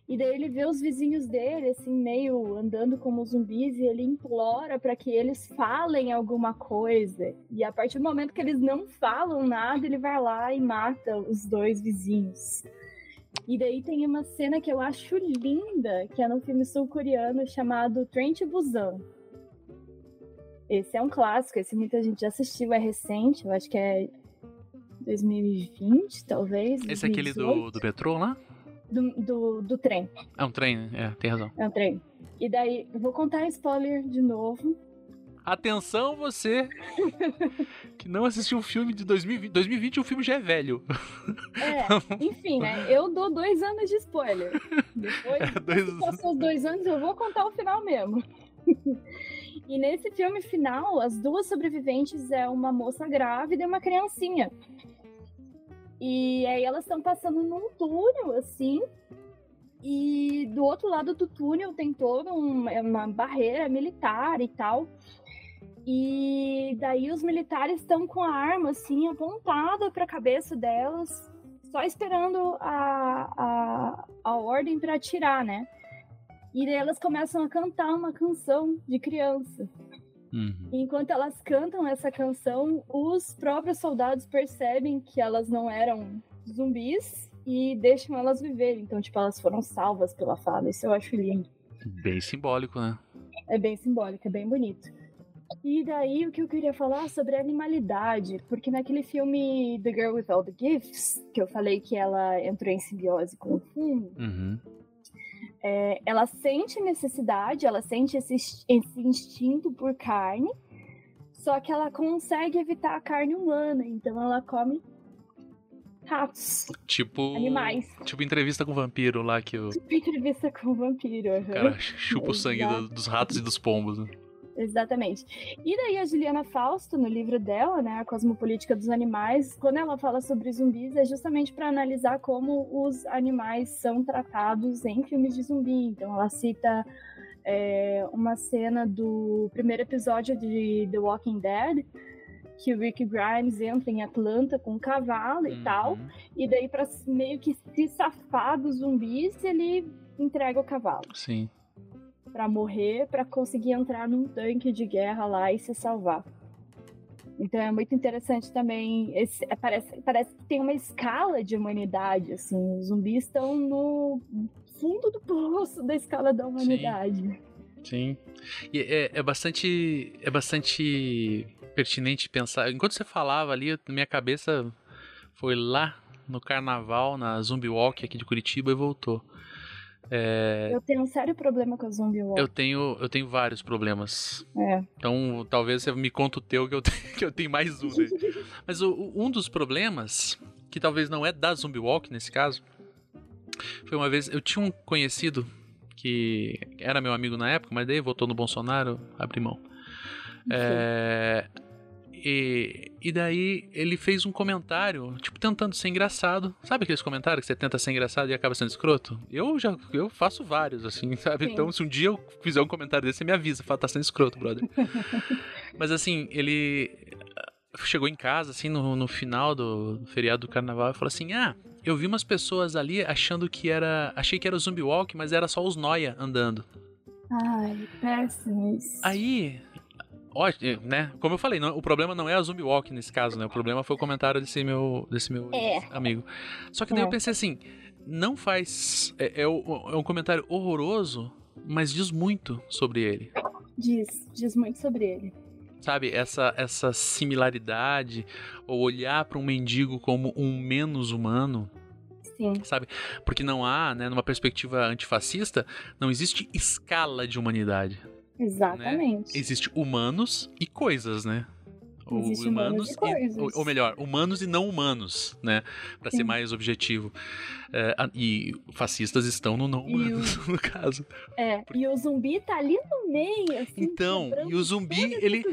e daí ele vê os vizinhos dele, assim, meio andando como zumbis, e ele implora para que eles falem alguma coisa. E a partir do momento que eles não falam nada, ele vai lá e mata os dois vizinhos. E daí tem uma cena que eu acho linda, que é num filme sul-coreano chamado Train to Busan. Esse é um clássico, esse muita gente já assistiu, é recente, eu acho que é 2020, talvez. Esse é aquele 2018. do, do metrô lá? do, do, do trem. É um trem? É, tem razão. É um trem. E daí, vou contar spoiler de novo. Atenção você que não assistiu um filme de 2020. 2020 o filme já é velho. É, enfim, né? Eu dou dois anos de spoiler. Depois, É, dois- se passou os dois anos, eu vou contar o final mesmo. E nesse filme final, as duas sobreviventes é uma moça grávida e uma criancinha. E aí elas estão passando num túnel, assim. E do outro lado do túnel tem toda um- é uma barreira militar e tal. E daí os militares estão com a arma, assim, apontada para a cabeça delas, só esperando a, a, a ordem para atirar, né? E daí elas começam a cantar uma canção de criança. Uhum. E enquanto elas cantam essa canção, os próprios soldados percebem que elas não eram zumbis e deixam elas viverem. Então, tipo, elas foram salvas pela fada. Isso eu acho lindo. Bem simbólico, né? É bem simbólico, é bem bonito. E daí o que eu queria falar sobre a animalidade, porque naquele filme The Girl with All the Gifts, que eu falei que ela entrou em simbiose com o fungo, Uhum. É, ela sente necessidade, ela sente esse, esse instinto por carne, só que ela consegue evitar a carne humana, então ela come ratos, Tipo. animais. Tipo entrevista com o vampiro lá que o Tipo entrevista com o vampiro. aham. cara chupa o sangue do- dos ratos e dos pombos. Né? Exatamente. E daí a Juliana Fausto, no livro dela, né, A Cosmopolítica dos Animais, quando ela fala sobre zumbis, é justamente para analisar como os animais são tratados em filmes de zumbi. Então ela cita é, uma cena do primeiro episódio de The Walking Dead, que o Rick Grimes entra em Atlanta com um cavalo e tal, Uhum. e daí para meio que se safar dos zumbis, ele entrega o cavalo Sim. Para morrer, para conseguir entrar num tanque de guerra lá e se salvar. Então é muito interessante também. Esse, é, parece, parece que tem uma escala de humanidade, assim. Os zumbis estão no fundo do poço da escala da humanidade. Sim. E é, é bastante. É bastante pertinente pensar. Enquanto você falava ali, na minha cabeça foi lá no carnaval, na Zumbi Walk aqui de Curitiba e voltou. É, Eu tenho um sério problema com a zombie walk. eu tenho, eu tenho vários problemas. É. Então, talvez você me conta o teu que eu tenho, que eu tenho mais um. Né? Mas o- um dos problemas, que talvez não é da Zumbi Walk nesse caso, foi uma vez. Eu tinha um conhecido que era meu amigo na época, mas daí votou no Bolsonaro, abri mão. É, e, e daí ele fez um comentário, tipo, tentando ser engraçado. Sabe aqueles comentários que você tenta ser engraçado e acaba sendo escroto? Eu já eu faço vários, assim, sabe? Sim. Então, se um dia eu fizer um comentário desse, você me avisa, fala, tá sendo escroto, brother. Mas assim, ele. chegou em casa, assim, no, no final do, do feriado do carnaval, e falou assim: Ah, eu vi umas pessoas ali achando que era. Achei que era o Zumbi Walk, mas era só os Noia andando. Ai, péssimo isso. Aí. Ó, né? Como eu falei, não- o problema não é a Zumbi Walk nesse caso, né? O problema foi o comentário desse meu, desse meu É. amigo. Só que daí É. eu pensei assim: não faz. É, é é um comentário horroroso, mas diz muito sobre ele. Diz, diz muito sobre ele. Sabe, essa, essa similaridade, ou olhar para um mendigo como um menos humano, Sim, sabe? Porque não há, né, numa perspectiva antifascista, não existe escala de humanidade. Exatamente. Existe humanos e coisas, né? Ou Existe humanos e coisas. ou, ou melhor, humanos e não humanos, né? Pra ser mais objetivo. É, a- e fascistas estão no não E o- humanos, no caso. É, e o zumbi tá ali no meio, assim. Então, e o zumbi, ele.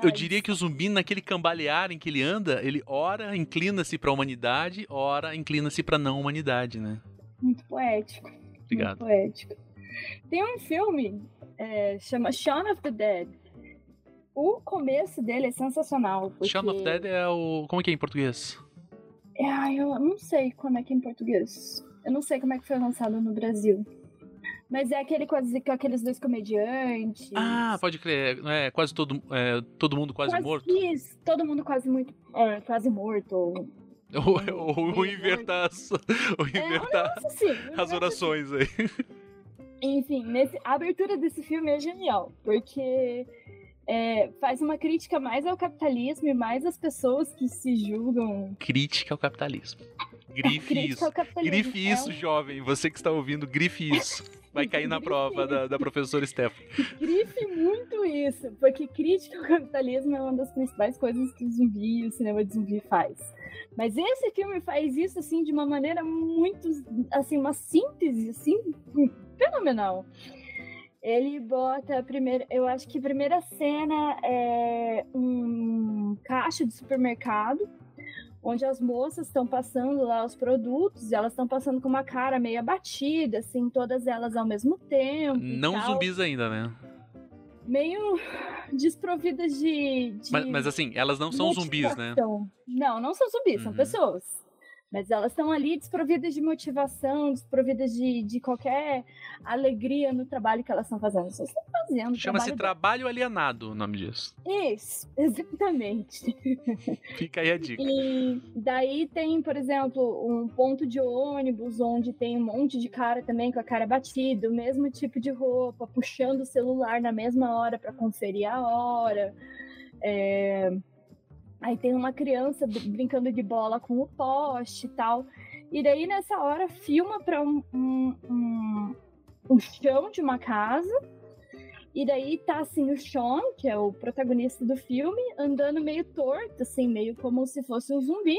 Eu, diria que o zumbi, naquele cambalear em que ele anda, ele ora inclina-se pra humanidade, ora inclina-se pra não humanidade, né? Muito poético. Obrigado. Muito poético. Tem um filme, é, chama Shaun of the Dead. O começo dele é sensacional. Porque... Shaun of Dead é o. Como é que é em português? É, ai, eu não sei como é que é em português. Eu não sei como é que foi lançado no Brasil. Mas é aquele com, as- com aqueles dois comediantes. Ah, pode crer. É quase todo, é, todo mundo quase, morto. Isso, todo mundo quase muito. é, quase morto. ou- Ou, ou, ou invertar, as, ou invertar Nossa, sim. as orações aí. Enfim, nesse, a abertura desse filme é genial, porque é, faz uma crítica mais ao capitalismo e mais às pessoas que se julgam. Crítica ao capitalismo. Grife isso. Grife É isso, um- jovem. Você que está ouvindo, grife isso. Vai cair na prova da, da professora Stephanie. grife muito isso, porque crítica ao capitalismo é uma das principais coisas que o zumbi, o cinema de zumbi faz. Mas esse filme faz isso assim de uma maneira muito, assim, uma síntese assim fenomenal. Ele bota a primeira, eu acho que a primeira cena é um caixa de supermercado onde as moças estão passando lá os produtos e elas estão passando com uma cara meio abatida, assim, todas elas ao mesmo tempo. Não zumbis ainda, né? Meio desprovidas de. de Mas, mas assim, elas não são zumbis, né? Não, não são zumbis, são Uhum. pessoas. Mas elas estão ali desprovidas de motivação, desprovidas de, de qualquer alegria no trabalho que elas estão fazendo. Elas estão fazendo. Chama-se trabalho trabalho alienado o nome disso. Isso, exatamente. Fica aí a dica. E daí tem, por exemplo, um ponto de ônibus onde tem um monte de cara também com a cara batida, o mesmo tipo de roupa, puxando o celular na mesma hora para conferir a hora. É, Aí tem uma criança br- brincando de bola com o poste e tal. E daí nessa hora filma para um, um, um, um chão de uma casa. E daí tá assim o Sean, que é o protagonista do filme, andando meio torto, assim, meio como se fosse um zumbi.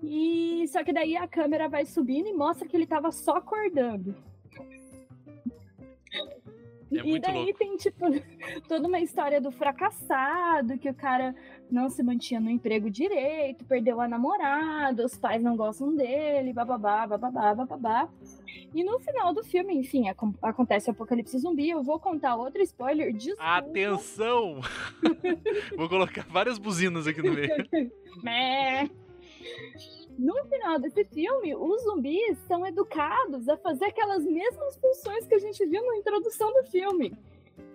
E só que daí a câmera vai subindo e mostra que ele tava só acordando. É e daí louco. tem, tipo, toda uma história do fracassado, que o cara não se mantinha no emprego direito, perdeu a namorada, os pais não gostam dele, bababá, bababá, bababá. E no final do filme, enfim, acon- acontece o apocalipse zumbi. Eu vou contar outro spoiler, desculpa. Atenção! Vou colocar várias buzinas aqui no meio. No final desse filme, os zumbis são educados a fazer aquelas mesmas funções que a gente viu na introdução do filme.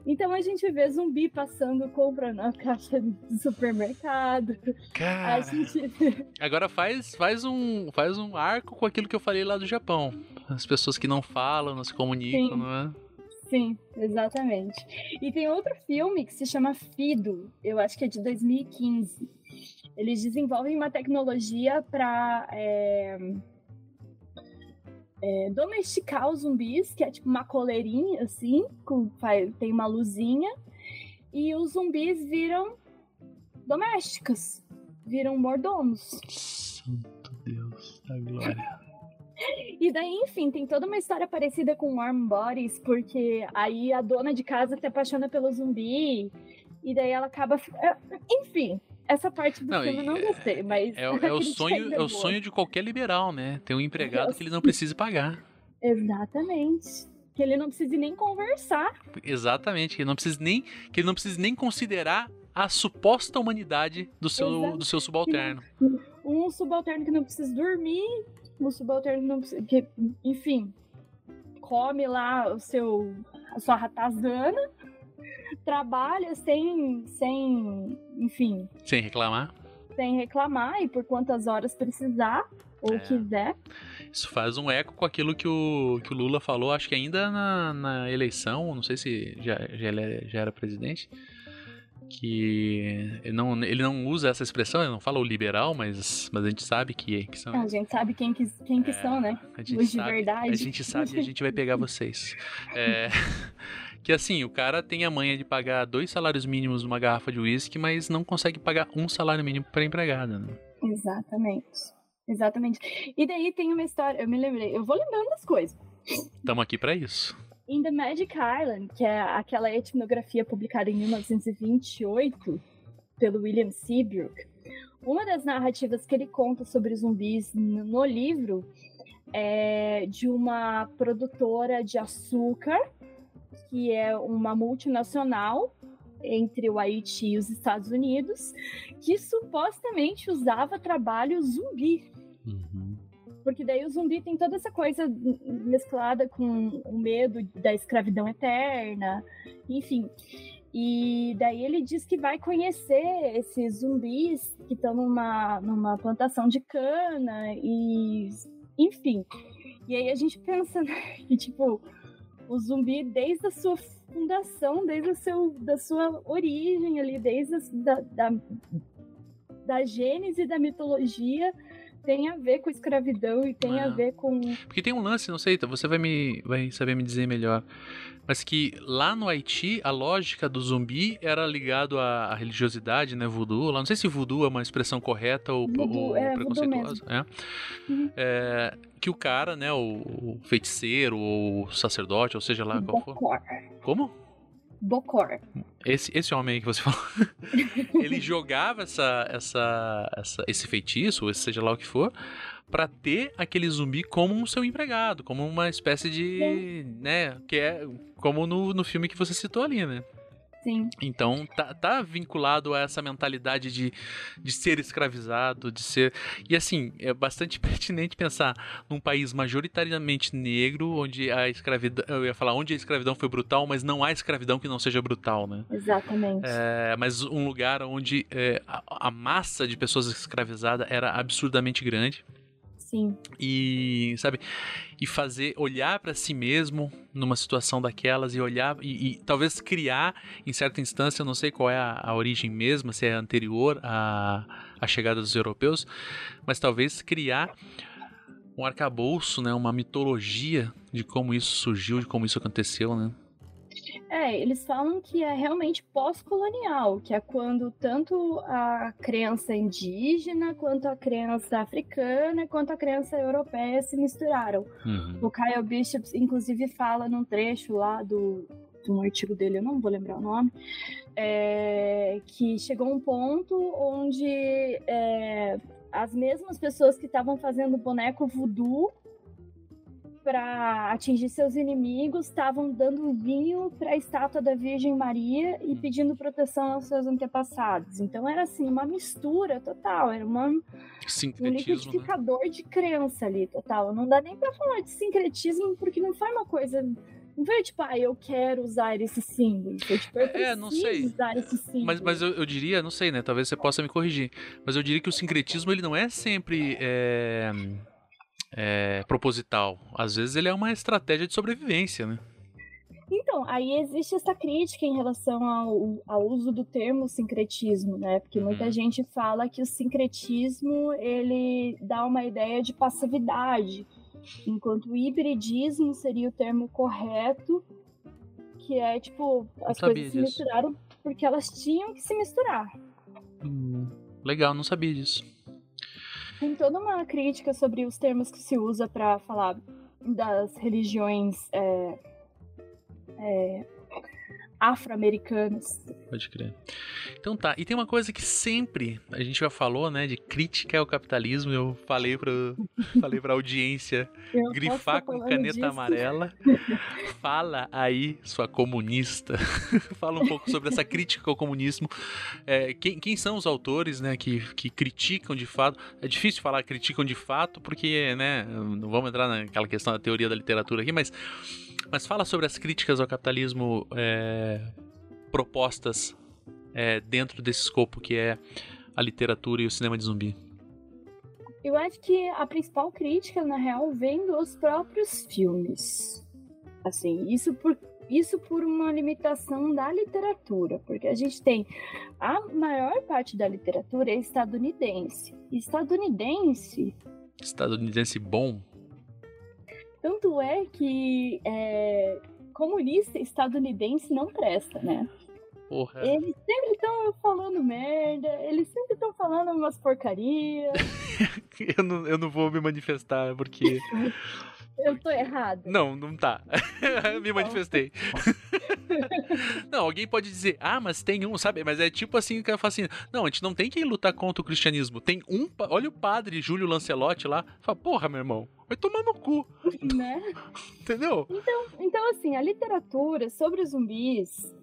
Então a gente vê zumbi passando compra na caixa do supermercado. A Cara, gente agora faz, faz, um, faz um arco com aquilo que eu falei lá do Japão. As pessoas que não falam, não se comunicam, Sim. não é? Sim, exatamente. E tem outro filme que se chama Fido, eu acho que é de 2015. Eles desenvolvem uma tecnologia para domesticar os zumbis, que é tipo uma coleirinha assim, com, tem uma luzinha, e os zumbis viram domésticos, viram mordomos. Santo Deus da glória. E daí, enfim, tem toda uma história parecida com Warm Bodies, porque aí a dona de casa se apaixona pelo zumbi, e daí ela acaba. é, Enfim, essa parte do Não, filme eu não gostei, mas. É, o- a é o sonho, é o sonho de qualquer liberal, né? Ter um empregado que ele não precise pagar. Exatamente. Que ele não precise nem conversar. Exatamente, que ele não precisa nem que ele não precisa nem considerar a suposta humanidade do seu, do seu subalterno. Um subalterno que não precisa dormir, um subalterno que não precisa. Que, enfim, come lá o seu, a sua ratazana, trabalha sem, sem, enfim, Sem reclamar. sem reclamar e por quantas horas precisar ou É. quiser. Isso faz um eco com aquilo que o, que o Lula falou, acho que ainda na, na eleição, não sei se já, já, ele é- já era presidente, que ele não, ele não usa essa expressão, ele não fala o liberal, mas, mas a gente sabe que, que são. A gente sabe quem que, quem que É, são, né? A gente Os de sabe, verdade. A gente sabe e a gente vai pegar vocês. É, que assim, o cara tem a manha de pagar dois salários mínimos numa garrafa de uísque, mas não consegue pagar um salário mínimo para empregada. Né? Exatamente. Exatamente. E daí tem uma história, eu me lembrei, eu vou lembrando das coisas. Estamos aqui para isso. In the Magic Island, que é aquela etnografia publicada em 1928 pelo William Seabrook, uma das narrativas que ele conta sobre zumbis no no livro é de uma produtora de açúcar, que é uma multinacional entre o Haiti e os Estados Unidos, que supostamente usava trabalho zumbi. Uhum. Porque daí o zumbi tem toda essa coisa mesclada com o medo da escravidão eterna, enfim. E daí ele diz que vai conhecer esses zumbis que estão numa, numa plantação de cana e enfim. E aí a gente pensa né, que, tipo, o zumbi desde a sua fundação, desde o seu, da sua origem ali, desde a, da, da, da gênese da mitologia, tem a ver com escravidão e tem É. a ver com. Porque tem um lance, não sei, você vai, me, vai saber me dizer melhor. Mas que lá no Haiti, a lógica do zumbi era ligado à, religiosidade, né? Voodoo. Lá, não sei se voodoo é uma expressão correta ou, Voodoo, ou é, preconceituosa. É. Uhum. É, que o cara, né? O, o feiticeiro ou o sacerdote, ou seja lá qual for. Como? Bocor. Esse, esse homem aí que você falou, ele jogava essa, essa, essa, esse feitiço, ou seja lá o que for, pra ter aquele zumbi como um seu empregado, como uma espécie de. né? Que é como no, no filme que você citou ali, né? Sim. Então tá, tá vinculado a essa mentalidade de, de ser escravizado, de ser. E assim, é bastante pertinente pensar num país majoritariamente negro, onde a escravidão. Eu ia falar onde a escravidão foi brutal, mas não há escravidão que não seja brutal, né? Exatamente. É, mas um lugar onde é, a, a massa de pessoas escravizadas era absurdamente grande Sim. e sabe e fazer olhar para si mesmo numa situação daquelas e olhar e, e talvez criar em certa instância eu não sei qual é a, a origem mesma se é anterior à, à chegada dos europeus mas talvez criar um arcabouço né uma mitologia de como isso surgiu de como isso aconteceu né É, eles falam que é realmente pós-colonial, que é quando tanto a crença indígena, quanto a crença africana, quanto a crença europeia se misturaram. Uhum. O Kyle Bishop, inclusive, fala num trecho lá do, de um artigo dele, eu não vou lembrar o nome, é, que chegou um ponto onde é, as mesmas pessoas que estavam fazendo boneco voodoo para atingir seus inimigos estavam dando vinho para a estátua da Virgem Maria e pedindo proteção aos seus antepassados. Então era assim uma mistura total, era uma, um né? liquidificador de crença ali total. Não dá nem para falar de sincretismo porque não foi uma coisa não foi tipo, ah, eu quero usar esse símbolo. Foi tipo, eu É, não preciso sei. usar esse símbolo. Mas, mas eu, eu diria, não sei, né? Talvez você possa me corrigir. Mas eu diria que o sincretismo ele não é sempre é, é, proposital. Às vezes ele é uma estratégia de sobrevivência, né? Então, aí existe essa crítica em relação ao, ao uso do termo sincretismo, né? Porque muita Uhum. gente fala que o sincretismo ele dá uma ideia de passividade, enquanto o hibridismo seria o termo correto, que é tipo as coisas se disso. misturaram porque elas tinham que se misturar. Hum, legal, não sabia disso. Tem toda uma crítica sobre os termos que se usa para falar das religiões é, é, afro-americanas. Pode crer. Então tá, e tem uma coisa que sempre a gente já falou, né, de crítica ao capitalismo. Eu falei pra, falei pra audiência grifar com caneta disso. amarela. Fala aí, sua comunista. Fala um pouco sobre essa crítica ao comunismo. É, quem, quem são os autores, né, que, que criticam de fato? É difícil falar criticam de fato, porque, né, não vamos entrar naquela questão da teoria da literatura aqui, mas, mas fala sobre as críticas ao capitalismo é, propostas é, dentro desse escopo que é a literatura e o cinema de zumbi. Eu acho que a principal crítica, na real, vem dos próprios filmes. Assim, isso por, isso por uma limitação da literatura, porque a gente tem a maior parte da literatura é estadunidense. Estadunidense, Estadunidense bom, tanto é que é, comunista estadunidense não presta, né? porra. Eles sempre estão falando merda, eles sempre estão falando umas porcarias. Eu não, eu não vou me manifestar porque. Eu tô errada. Não, não tá. me manifestei. não, alguém pode dizer, ah, mas tem um, sabe? Mas é tipo assim que eu falo assim: não, a gente não tem que lutar contra o cristianismo. Tem um. Olha o padre Júlio Lancelotti lá. Fala, porra, meu irmão, vai tomar no cu. Né? Entendeu? Então, assim, a literatura sobre os zumbis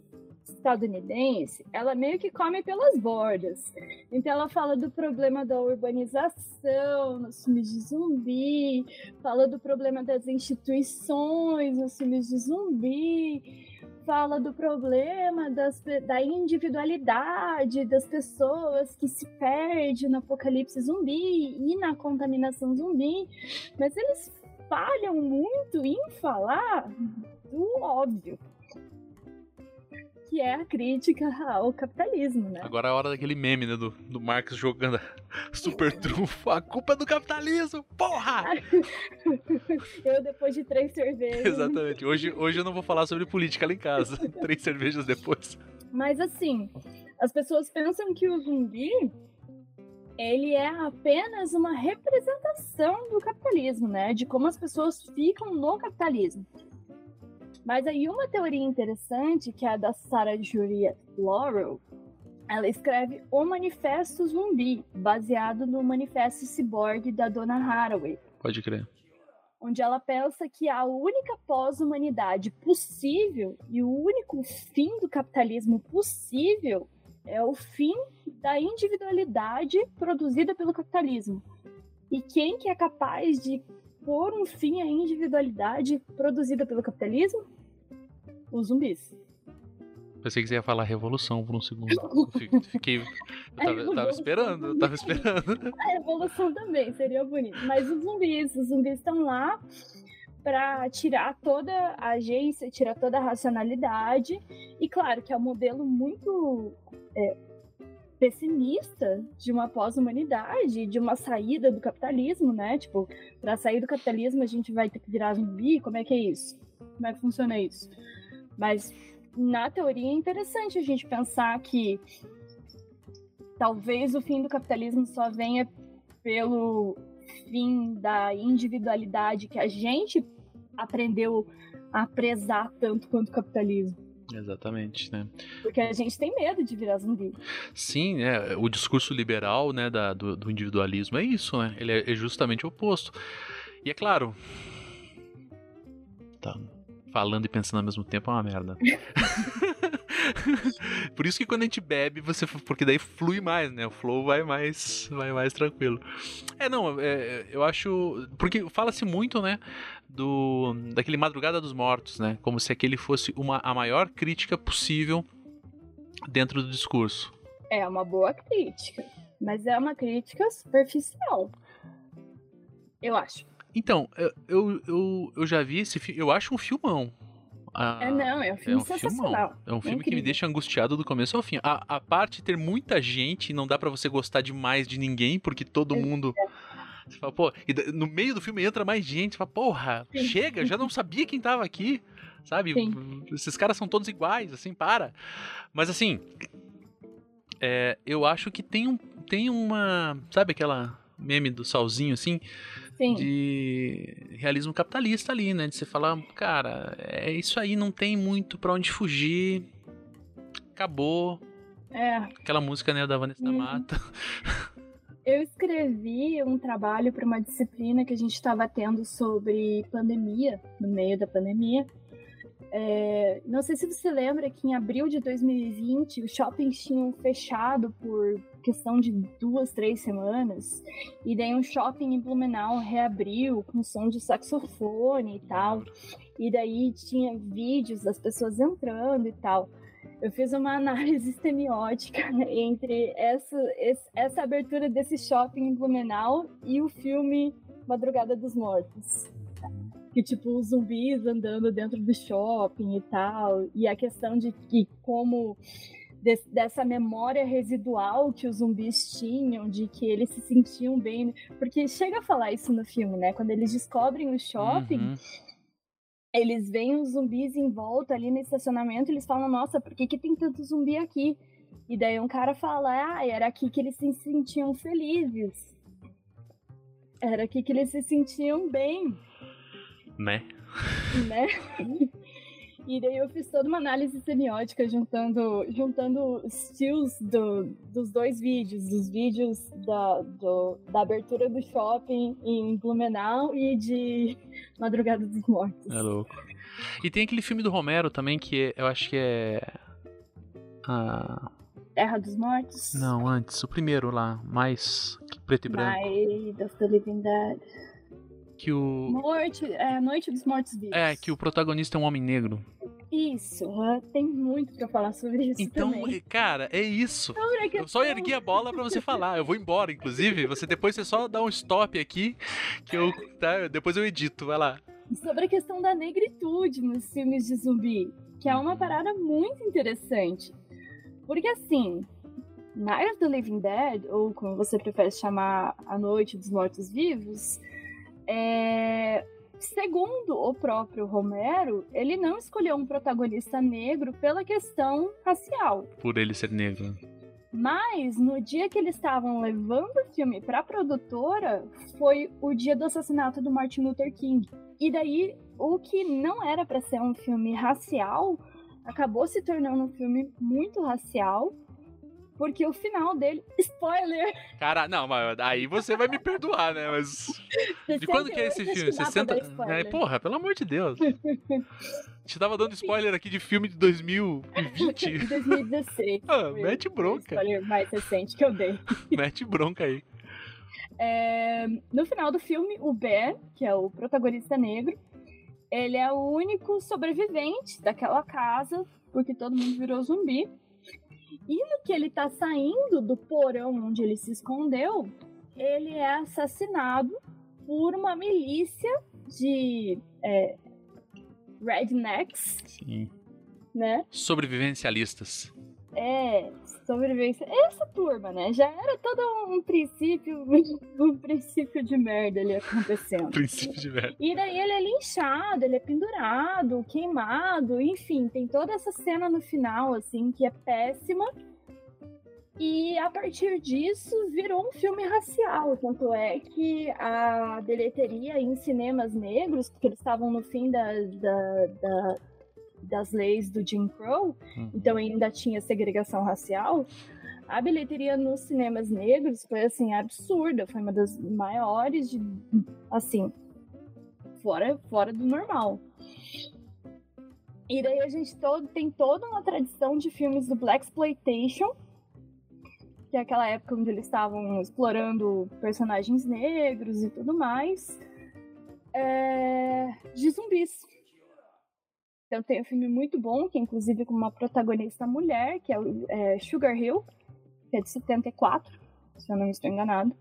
estadunidense, ela meio que come pelas bordas. Então, ela fala do problema da urbanização nos filmes de zumbi, fala do problema das instituições nos filmes de zumbi, fala do problema das, da individualidade das pessoas que se perde no apocalipse zumbi e na contaminação zumbi. Mas eles falham muito em falar do óbvio. Que é a crítica ao capitalismo, né? Agora é a hora daquele meme, né? Do, do Marx jogando super trunfo. A culpa é do capitalismo, porra! Eu, depois de três cervejas. Exatamente. Hoje, hoje eu não vou falar sobre política lá em casa. Três cervejas depois. Mas assim, as pessoas pensam que o zumbi ele é apenas uma representação do capitalismo, né? De como as pessoas ficam no capitalismo. Mas aí uma teoria interessante, que é a da Sarah Juliet Laurel, ela escreve O Manifesto Zumbi, baseado no Manifesto Cyborg da Donna Haraway Pode crer. onde ela pensa que a única pós-humanidade possível e o único fim do capitalismo possível é o fim da individualidade produzida pelo capitalismo. E quem que é capaz de pôr um fim à individualidade produzida pelo capitalismo? Os zumbis. Pensei que você ia falar revolução por um segundo. Eu fi- Fiquei. Eu tava, eu tava esperando, eu tava esperando. A evolução também seria bonito. Mas os zumbis, os zumbis estão lá para tirar toda a agência, tirar toda a racionalidade. E claro que é um modelo muito é, pessimista de uma pós-humanidade, de uma saída do capitalismo, né? Tipo, para sair do capitalismo a gente vai ter que virar zumbi. Como é que é isso? Como é que funciona isso? Mas na teoria é interessante a gente pensar que talvez o fim do capitalismo só venha pelo fim da individualidade que a gente aprendeu a prezar tanto quanto o capitalismo. Exatamente, né? Porque a gente tem medo de virar zumbi. Sim, é, o discurso liberal né, da- do, do individualismo é isso, né? Ele é, é justamente o oposto. E é claro. Tá. Falando e pensando ao mesmo tempo é uma merda. Por isso que quando a gente bebe, você. Porque daí flui mais, né? O flow vai mais, vai mais tranquilo. É, não, é, eu acho. Porque fala-se muito, né? Do. Daquele Madrugada dos Mortos, né? Como se aquele fosse uma, a maior crítica possível dentro do discurso. É uma boa crítica, mas é uma crítica superficial. Eu acho. Então, eu, eu, eu, já vi esse filme. Eu acho um filmão. Ah, é não, é um filme um filmão. sensacional. É um filme que me deixa angustiado do começo ao fim. A, a parte de ter muita gente, não dá pra você gostar demais de ninguém, porque todo mundo. Você fala, pô, e no meio do filme entra mais gente, você fala, porra, Sim. chega, já não sabia quem tava aqui, sabe? Sim. Esses caras são todos iguais, assim, para. Mas assim, é, eu acho que tem, um, tem uma. Sabe aquela meme do salzinho, assim? Sim. de realismo capitalista ali, né? De você falar, cara, é isso aí, não tem muito pra onde fugir. acabou. É, Aquela música, né, da Vanessa da Uhum. Mata. eu escrevi um trabalho para uma disciplina que a gente estava tendo sobre pandemia, no meio da pandemia. É, não sei se você lembra que em abril de 2020 os shoppings tinham fechado por questão de duas, três semanas. E daí um shopping em Blumenau reabriu com som de saxofone e tal. E daí tinha vídeos das pessoas entrando e tal. Eu fiz uma análise semiótica entre essa, essa abertura desse shopping em Blumenau e o filme Madrugada dos Mortos. Que, tipo, os zumbis andando dentro do shopping e tal. E a questão de que como des- dessa memória residual que os zumbis tinham, de que eles se sentiam bem. Porque chega a falar isso no filme, né? Quando eles descobrem o shopping, Uhum. eles veem os zumbis em volta ali no estacionamento, eles falam, nossa, por que, que tem tanto zumbi aqui? E daí um cara fala, ah, era aqui que eles se sentiam felizes. Era aqui que eles se sentiam bem, Né? né? E daí eu fiz toda uma análise semiótica juntando, juntando stills do, dos dois vídeos, dos vídeos da, do- da abertura do shopping em Blumenau e de Madrugada dos Mortos. É louco. E tem aquele filme do Romero também que eu acho que é. Ah, Terra dos Mortos. não, antes, o primeiro lá, mais preto e branco. Of the Living Dead. Que o. Noite, é, Noite dos Mortos Vivos. É, que o protagonista é um homem negro. Isso, tem muito pra falar sobre isso Então, também. é- cara, é isso. A Eu só ergui a bola pra você falar. Eu vou embora, inclusive. Você depois você só dá um stop aqui que eu tá, depois eu edito. Vai lá. sobre a questão da negritude nos filmes de zumbi, que é uma parada muito interessante. Porque assim, Night of the Living Dead, ou como você prefere chamar A Noite dos Mortos Vivos, é... segundo o próprio Romero, ele não escolheu um protagonista negro pela questão racial. Por ele ser negro. Mas no dia que eles estavam levando o filme para a produtora, foi o dia do assassinato do Martin Luther King. E daí, o que não era para ser um filme racial, acabou se tornando um filme muito racial, porque o final dele, spoiler, Cara, não, mas aí você vai me perdoar, né? Mas. De quando que é esse 68, filme? acho que dá pra 60. dar spoiler. É, porra, pelo amor de Deus. Te tava dando spoiler aqui de filme de 2020. 2016. Ah, mete o bronca. spoiler mais recente que eu dei. Mete bronca aí. É, no final do filme, o Ben, que é o protagonista negro, ele é o único sobrevivente daquela casa, porque todo mundo virou zumbi. E no que ele tá saindo do porão onde ele se escondeu, ele é assassinado por uma milícia de é, rednecks, Sim. né? Sobrevivencialistas. É, sobrevivência. Essa turma, né? Já era todo um princípio, um princípio de merda ali acontecendo. Princípio de velho. E daí ele é linchado, ele é pendurado, queimado, enfim, tem toda essa cena no final, assim, que é péssima. E a partir disso virou um filme racial. Tanto é que a bilheteria em cinemas negros, porque eles estavam no fim da, da- da- das leis do Jim Crow, Hum. então ainda tinha segregação racial. A bilheteria nos cinemas negros foi assim absurda, foi uma das maiores de assim, fora fora do normal. E daí a gente todo, tem toda uma tradição de filmes do Black Exploitation, que é aquela época onde eles estavam explorando personagens negros e tudo mais, é, de zumbis. Então tem um filme muito bom, que é inclusive com uma protagonista mulher, que é, é Sugar Hill, que é de 74, se eu não estou enganado.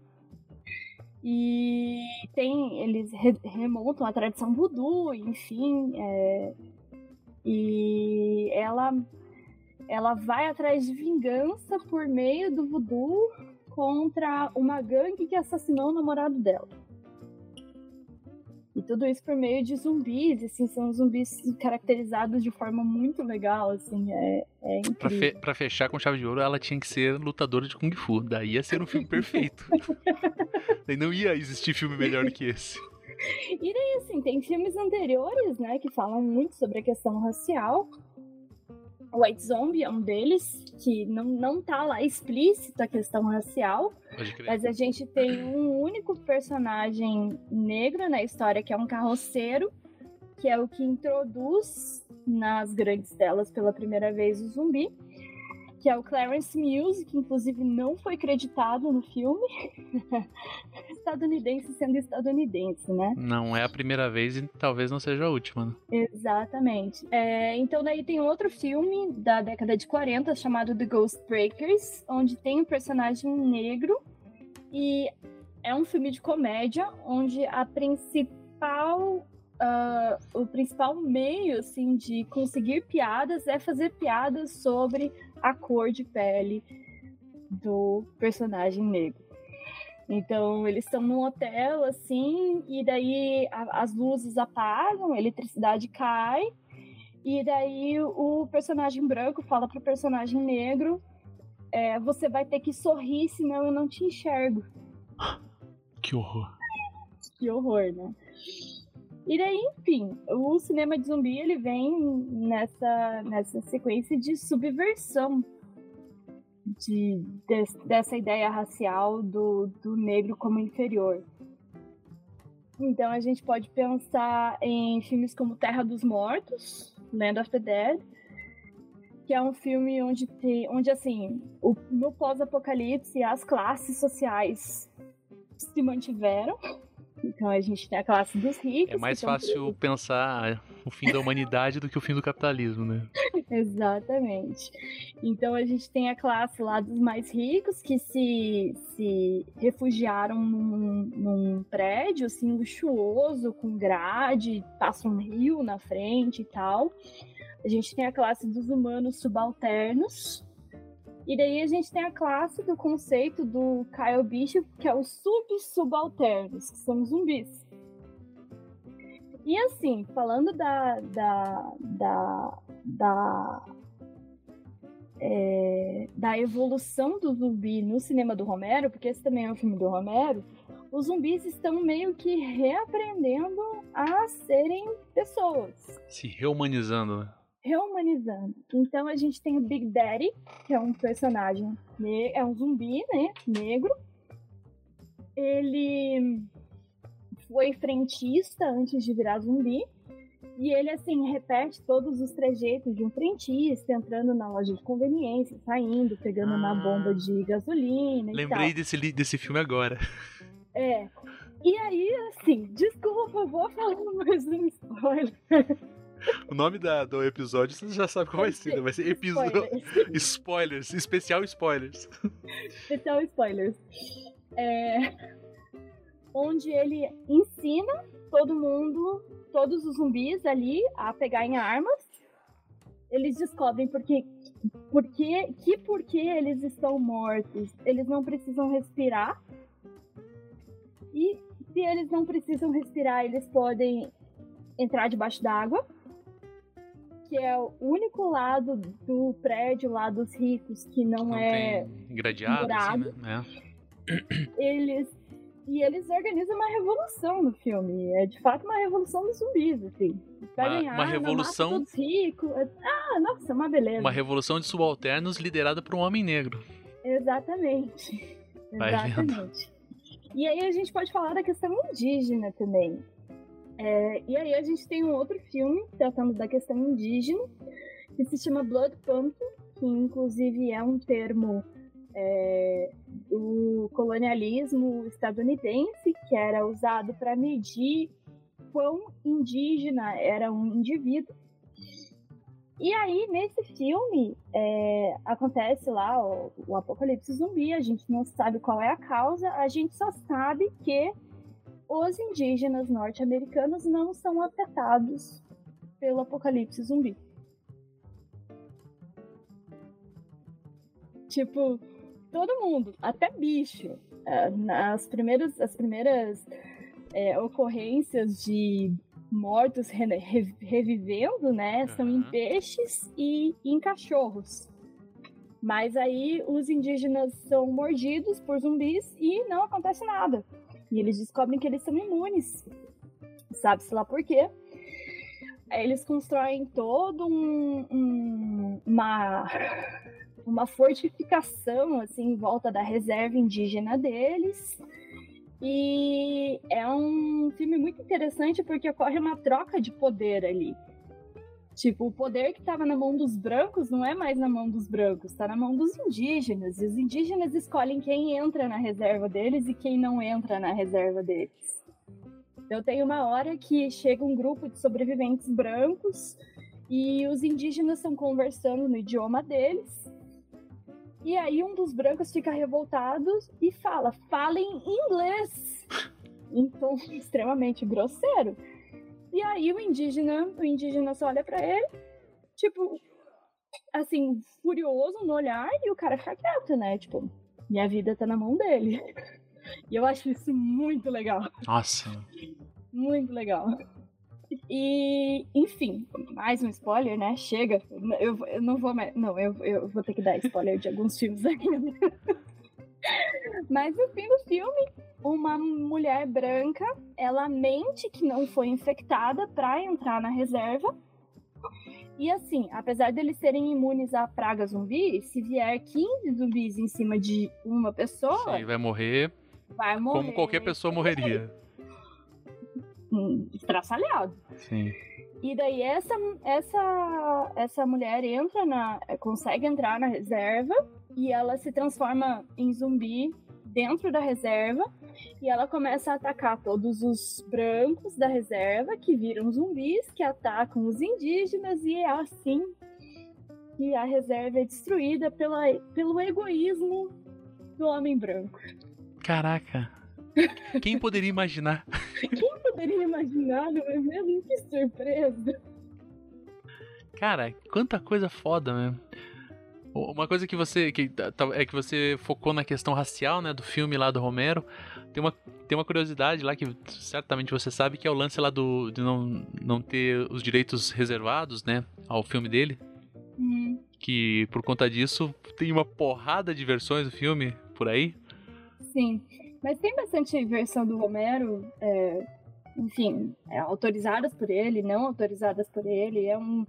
E tem, eles re- remontam a tradição voodoo, enfim, é, e ela ela vai atrás de vingança por meio do voodoo contra uma gangue que assassinou o namorado dela. E tudo isso por meio de zumbis, assim, são zumbis caracterizados de forma muito legal, assim, é, é Pra, incrível. fe- pra fechar com chave de ouro, ela tinha que ser lutadora de Kung Fu. Daí ia ser um filme perfeito. Daí não ia existir filme melhor que esse. E daí, assim, tem filmes anteriores, né, que falam muito sobre a questão racial. White Zombie é um deles, que não, não tá lá explícita a questão racial, mas a gente tem um único personagem negro na história, que é um carroceiro, que é o que introduz nas grandes telas pela primeira vez o zumbi que é o Clarence Mills, que inclusive não foi creditado no filme. estadunidense sendo estadunidense, né? Não é a primeira vez e talvez não seja a última. Né? Exatamente. É, então daí tem outro filme da década de 40 chamado The Ghost Breakers, onde tem um personagem negro e é um filme de comédia onde a principal Uh, o principal meio assim de conseguir piadas é fazer piadas sobre a cor de pele do personagem negro. Então eles estão num hotel assim e daí a, as luzes apagam, a eletricidade cai e daí o personagem branco fala pro personagem negro é, você vai ter que sorrir senão eu não te enxergo. Que horror. Que horror, né? E daí, enfim, o cinema de zumbi ele vem nessa, nessa sequência de subversão de, de, dessa ideia racial do, do negro como inferior. Então a gente pode pensar em filmes como Terra dos Mortos, Land of the Dead, que é um filme onde tem, onde assim, o, no pós-apocalipse as classes sociais se mantiveram então a gente tem a classe dos ricos. É mais fácil pensar o fim da humanidade do que o fim do capitalismo, né? Exatamente. Então a gente tem a classe lá dos mais ricos que se, se refugiaram num, num prédio assim luxuoso, com grade, passa um rio na frente e tal. A gente tem a classe dos humanos subalternos, e daí a gente tem a classe do conceito do Kyle Bishop, que é os sub-subalternos, que são zumbis. E assim, falando da. da. da. da, é, da evolução do zumbi no cinema do Romero, porque esse também é um filme do Romero, os zumbis estão meio que reaprendendo a serem pessoas. Se reumanizando, né? Rehumanizando. Então a gente tem o Big Daddy, que é um personagem, é um zumbi, né, negro. Ele foi frentista antes de virar zumbi. E ele, assim, repete todos os trejeitos de um frentista, entrando na loja de conveniência, saindo, pegando ah, na bomba de gasolina. Lembrei desse, desse filme agora. É. E aí, assim, desculpa, vou falar mais um spoiler. O nome da, do episódio você já sabe qual vai ser, né? Vai ser episódio. Spoilers. spoilers. Especial spoilers. Especial spoilers. É... Onde ele ensina todo mundo, todos os zumbis ali, a pegarem armas. Eles descobrem porque, porque, que porque eles estão mortos. Eles não precisam respirar. E se eles não precisam respirar, eles podem entrar debaixo d'água que é o único lado do prédio lá dos ricos que não, não é gradeado, assim, né? É. Eles e eles organizam uma revolução no filme. É de fato uma revolução dos zumbis, assim. Uma, uma revolução. Todos ricos. Ah, nossa, uma beleza. Uma revolução de subalternos liderada por um homem negro. Exatamente. Vai Exatamente. Vendo. E aí a gente pode falar da questão indígena também. É, e aí a gente tem um outro filme tratando da questão indígena, que se chama Blood Panther, que inclusive é um termo é, do colonialismo estadunidense, que era usado para medir quão indígena era um indivíduo. E aí, nesse filme, é, acontece lá o, o apocalipse zumbi, a gente não sabe qual é a causa, a gente só sabe que os indígenas norte-americanos não são afetados pelo apocalipse zumbi. Tipo, todo mundo, até bicho. É, as primeiras, as primeiras é, ocorrências de mortos re revivendo, né, uhum. são em peixes e em cachorros. Mas aí os indígenas são mordidos por zumbis e não acontece nada. E eles descobrem que eles são imunes. Sabe-se lá por quê. Eles constroem todo um, um uma uma fortificação assim em volta da reserva indígena deles. E é um filme muito interessante porque ocorre uma troca de poder ali. Tipo, o poder que estava na mão dos brancos não é mais na mão dos brancos, está na mão dos indígenas. E os indígenas escolhem quem entra na reserva deles e quem não entra na reserva deles. Então tem uma hora que chega um grupo de sobreviventes brancos e os indígenas estão conversando no idioma deles. E aí um dos brancos fica revoltado e fala: fala em inglês. Tom extremamente grosseiro. E aí o indígena, o indígena só olha para ele, tipo, assim, furioso no olhar, e o cara fica quieto, né? Tipo, minha vida tá na mão dele. E eu acho isso muito legal. Nossa. Muito legal. E, enfim, mais um spoiler, né? Chega. Eu, eu não vou mais. Não, eu, eu vou ter que dar spoiler de alguns filmes ainda. Mas no fim do filme, uma mulher branca, ela mente que não foi infectada para entrar na reserva. E assim, apesar deles serem imunes à praga zumbi, se vier 15 zumbis em cima de uma pessoa, Sim, vai morrer vai morrer. como qualquer pessoa morreria. Estraçalhado. Sim. E daí essa, essa, essa mulher entra na. consegue entrar na reserva e ela se transforma em zumbi dentro da reserva e ela começa a atacar todos os brancos da reserva que viram zumbis, que atacam os indígenas, e é assim que a reserva é destruída pela, pelo egoísmo do homem branco. Caraca. Quem poderia imaginar? Quem poderia imaginar, não é mesmo? Que surpresa! Cara, quanta coisa foda, né? Uma coisa que você que tá- tá- é que você focou na questão racial, né, do filme lá do Romero. Tem uma, tem uma curiosidade lá que certamente você sabe que é o lance lá do de não, não ter os direitos reservados, né, ao filme dele, Hum, que por conta disso tem uma porrada de versões do filme por aí. sim. Mas tem bastante versão do Romero, é, enfim, é, autorizadas por ele, não autorizadas por ele. É um,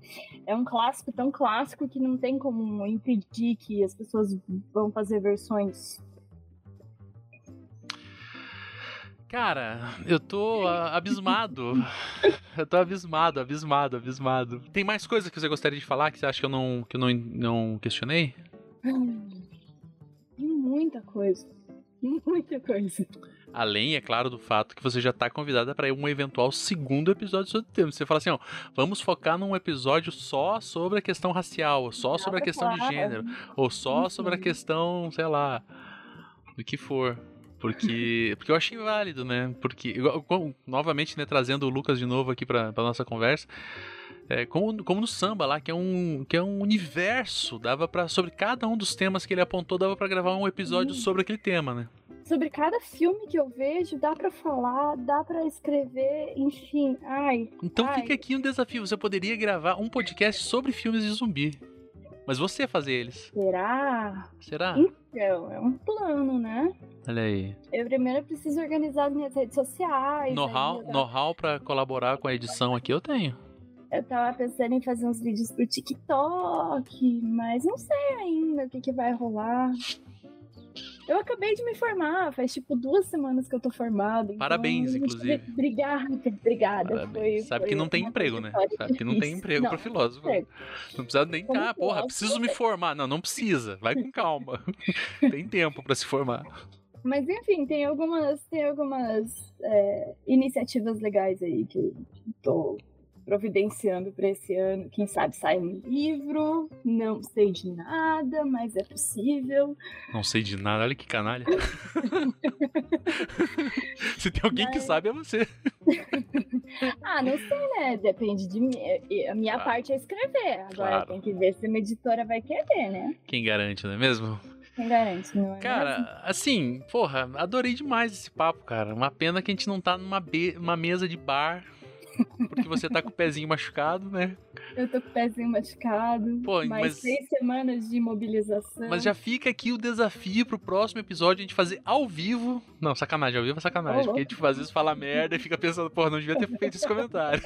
é um clássico tão clássico que não tem como impedir que as pessoas vão fazer versões. Cara, eu tô ah, abismado. eu tô abismado, abismado, abismado. Tem mais coisa que você gostaria de falar que você acha que eu não, que eu não, não questionei? Tem muita coisa. Muita coisa. Além, é claro, do fato que você já tá convidada para um eventual segundo episódio sobre o tema. Você fala assim, ó, vamos focar num episódio só sobre a questão racial, só sobre a questão de gênero, ou só Uhum. sobre a questão, sei lá, do que for. Porque, porque eu achei válido, né? Porque, como- novamente, né, trazendo o Lucas de novo aqui pra, pra nossa conversa, é, como, como no samba lá, que é um, que é um universo, dava para sobre cada um dos temas que ele apontou, dava pra gravar um episódio Sim. sobre aquele tema, né? Sobre cada filme que eu vejo, dá pra falar, dá pra escrever, enfim. Ai, Então Ai. fica aqui um desafio. Você poderia gravar um podcast sobre filmes de zumbi. Mas você fazer eles. será? Será? Então, é um plano, né? Olha aí. Eu primeiro preciso organizar as minhas redes sociais. Know-how know pra colaborar com a edição aqui eu tenho. eu tava pensando em fazer uns vídeos pro TikTok, mas não sei ainda o que, que vai rolar. Eu acabei de me formar, faz tipo duas semanas que eu tô formada. então Parabéns, inclusive. Obrigada, obrigada. Parabéns. Foi- Sabe foi que não tem emprego, né? Sabe que não tem emprego Não, pra filósofo. emprego. Não precisa nem. Como Ah, porra, filósofo, preciso me formar. Não, não precisa. Vai com calma. tem tempo pra se formar. Mas enfim, tem algumas, tem algumas é, iniciativas legais aí que tô providenciando para esse ano. Quem sabe sai um livro, não sei de nada, mas é possível. Não sei de nada. Olha que canalha. Se tem alguém que Mas- sabe, é você. Ah, não sei, né? Depende de mim. A minha parte é escrever. Agora Claro. tem que ver se uma editora vai querer, né? Quem garante, não é mesmo? Quem garante, não é? mesmo? Cara, assim, porra, adorei demais esse papo, cara. Uma pena que a gente não tá numa be- uma mesa de bar. Porque você tá com o pezinho machucado, né? Eu tô com o pezinho machucado. Pô, mais mas- seis semanas de imobilização. Mas já fica aqui o desafio pro próximo episódio a gente fazer ao vivo. Não, sacanagem, ao vivo é sacanagem. Ô, porque a gente às vezes fala merda e fica pensando, porra, não devia ter feito esse comentário.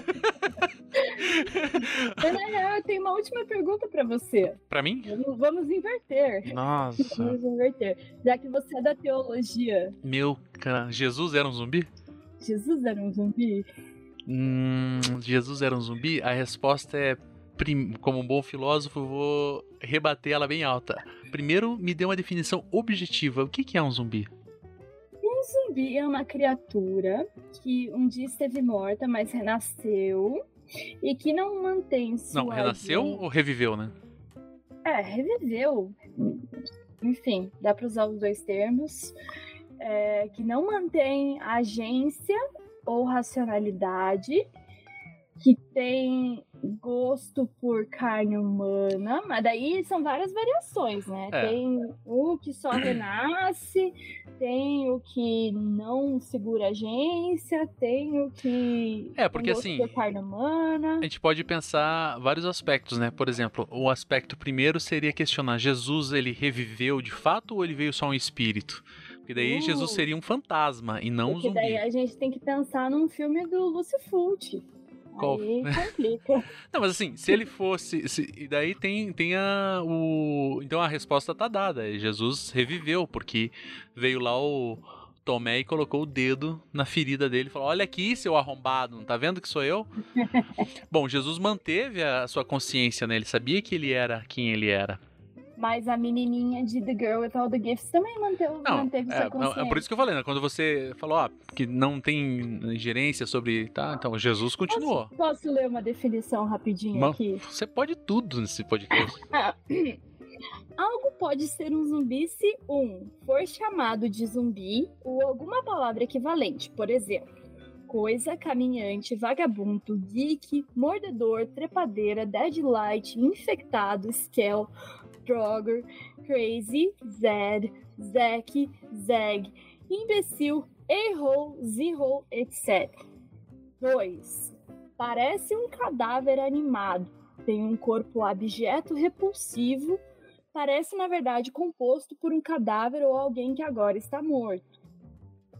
Na real, eu tenho uma última pergunta pra você. Pra mim? Vamos, vamos inverter. Nossa. Vamos inverter. Já que você é da teologia, Meu, cara, Jesus era um zumbi? Jesus era um zumbi? Hum, Jesus era um zumbi? A resposta é. Como um bom filósofo, vou rebater ela bem alta. Primeiro, me dê uma definição objetiva. O que que é um zumbi? Um zumbi é uma criatura que um dia esteve morta, mas renasceu e que não mantém sua Não, renasceu agência- ou reviveu, né? É, reviveu. Enfim, dá para usar os dois termos. É, que não mantém agência ou racionalidade, que tem gosto por carne humana, mas daí são várias variações, né? É. Tem o que só renasce, tem o que não segura agência, tem o que É, porque assim- por carne humana. A gente pode pensar vários aspectos, né? Por exemplo, o aspecto primeiro seria questionar: Jesus ele reviveu de fato ou ele veio só um espírito? Porque daí Uh. Jesus seria um fantasma e não um zumbi. daí a gente tem que pensar num filme do Lucifulci. Qual? Aí complica. Não, mas assim, se ele fosse. se- e daí tem, tem a. O, então a resposta tá dada. Jesus reviveu, porque veio lá o Tomé e colocou o dedo na ferida dele e falou: Olha aqui, seu arrombado, não tá vendo que sou eu? Bom, Jesus manteve a sua consciência, né? Ele sabia que ele era quem ele era. Mas a menininha de The Girl with All the Gifts também manteve, Não, manteve é, sua consciência. é por isso que eu falei, né? Quando você falou, ó, que não tem gerência sobre. Tá, então Jesus continuou. Posso, posso ler uma definição rapidinho Ma- aqui? Você pode tudo nesse podcast. Ah, Algo pode ser um zumbi se um for chamado de zumbi ou alguma palavra equivalente, por exemplo, coisa, caminhante, vagabundo, geek, mordedor, trepadeira, deadlight, infectado, skell, drogger, crazy, zed, zek, zeg, imbecil, errou, zerrou, etc. 2. Parece um cadáver animado, tem um corpo abjeto repulsivo parece, na verdade, composto por um cadáver ou alguém que agora está morto.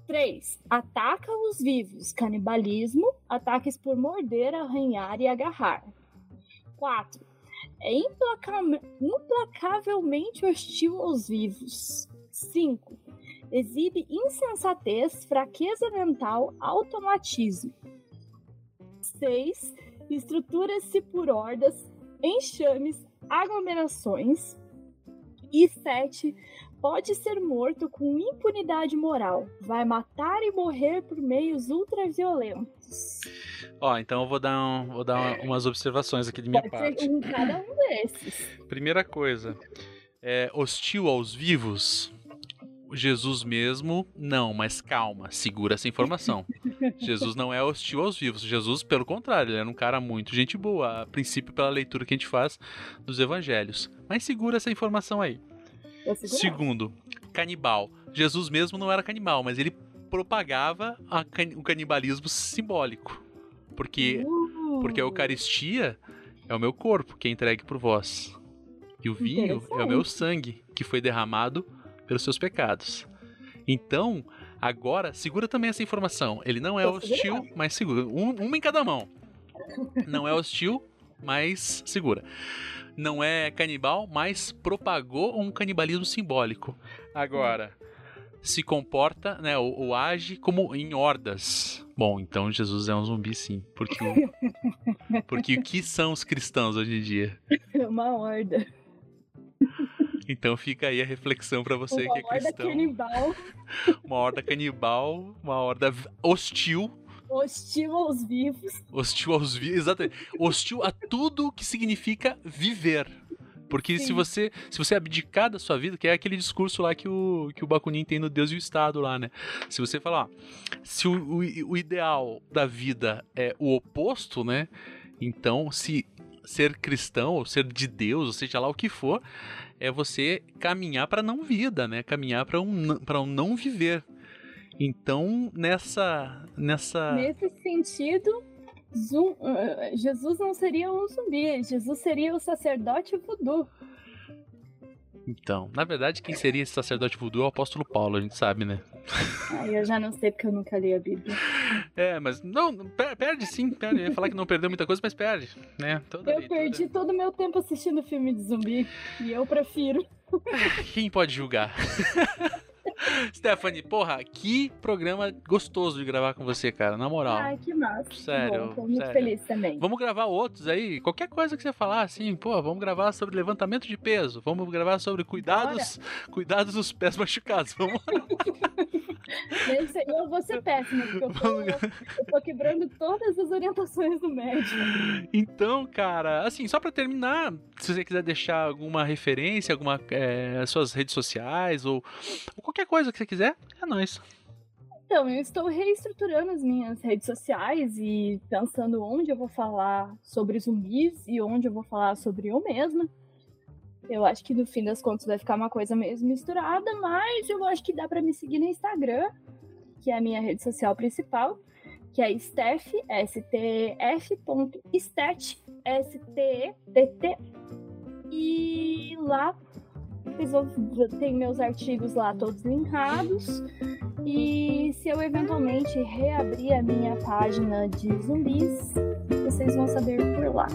3. Ataca os vivos, canibalismo, ataques por morder, arranhar e agarrar. 4. É implaca- implacavelmente hostil aos vivos. 5. Exibe insensatez, fraqueza mental, automatismo. 6. Estrutura-se por hordas, enxames, aglomerações. E 7. Pode ser morto com impunidade moral. Vai matar e morrer por meios ultraviolentos. Ó, então eu vou dar, um- vou dar uma- umas observações aqui de minha Pode parte. ser um cada um desses. Primeira coisa, é hostil aos vivos. Jesus mesmo, não, mas calma, segura essa informação. Jesus não é hostil aos vivos. Jesus, pelo contrário, ele era um cara muito gente boa, a princípio pela leitura que a gente faz dos evangelhos. Mas segura essa informação aí. Segundo, canibal. Jesus mesmo não era canibal, mas ele propagava can- o canibalismo simbólico. Porque Uh, porque a Eucaristia é o meu corpo que é entregue por vós. E o vinho é o meu sangue que foi derramado pelos seus pecados. Então, agora, segura também essa informação. Ele não é Tô hostil, mas segura. Um, uma em cada mão. Não é hostil, mas segura. Não é canibal, mas propagou um canibalismo simbólico. Agora, se comporta, né, ou, ou age como em hordas. Bom, então Jesus é um zumbi sim, porque o, porque o que são os cristãos hoje em dia? Uma horda. Então fica aí a reflexão pra você Uma que é horda cristão. canibal, Uma horda canibal, uma horda hostil, hostil aos vivos. hostil aos vivos, exatamente, hostil a tudo que significa viver. Porque se você, se você abdicar da sua vida, que é aquele discurso lá que o, que o Bakunin tem no Deus e o Estado lá, né? Se você falar, ó, se o, o, o ideal da vida é o oposto, né? Então, se ser cristão, ou ser de Deus, ou seja lá o que for, é você caminhar para não vida, né? Caminhar para um um não viver. Então, nessa nessa Nesse sentido, Jesus não seria um zumbi, Jesus seria o sacerdote voodoo. então, na verdade, quem seria esse sacerdote voodoo é o apóstolo Paulo, a gente sabe, né? Eu já não sei porque eu nunca li a Bíblia. É, mas não, perde sim, perde. Eu ia falar que não perdeu muita coisa, mas perde, né? Toda eu leitura. perdi todo o meu tempo assistindo filme de zumbi e eu prefiro. Quem pode julgar? Stephanie, porra, que programa gostoso de gravar com você, cara, na moral. Ai, que massa. Sério. Bom, tô muito sério. feliz também. Vamos gravar outros aí, qualquer coisa que você falar, assim, pô, vamos gravar sobre levantamento de peso, vamos gravar sobre cuidados, cuidados dos pés machucados. Vamos eu vou ser péssima, porque eu tô, eu tô, quebrando todas as orientações do médico. Então, cara, assim, só para terminar, se você quiser deixar alguma referência, alguma é, suas redes sociais ou, ou qualquer coisa que você quiser, é nóis. Então, eu estou reestruturando as minhas redes sociais e pensando onde eu vou falar sobre zumbis e onde eu vou falar sobre eu mesma. Eu acho que no fim das contas vai ficar uma coisa mesmo misturada, mas eu acho que dá para me seguir no Instagram, que é a minha rede social principal, que é steph, stf.stat, S-T-E-T-T. E lá tem meus artigos lá todos linkados. E se eu eventualmente reabrir a minha página de zumbis, vocês vão saber por lá.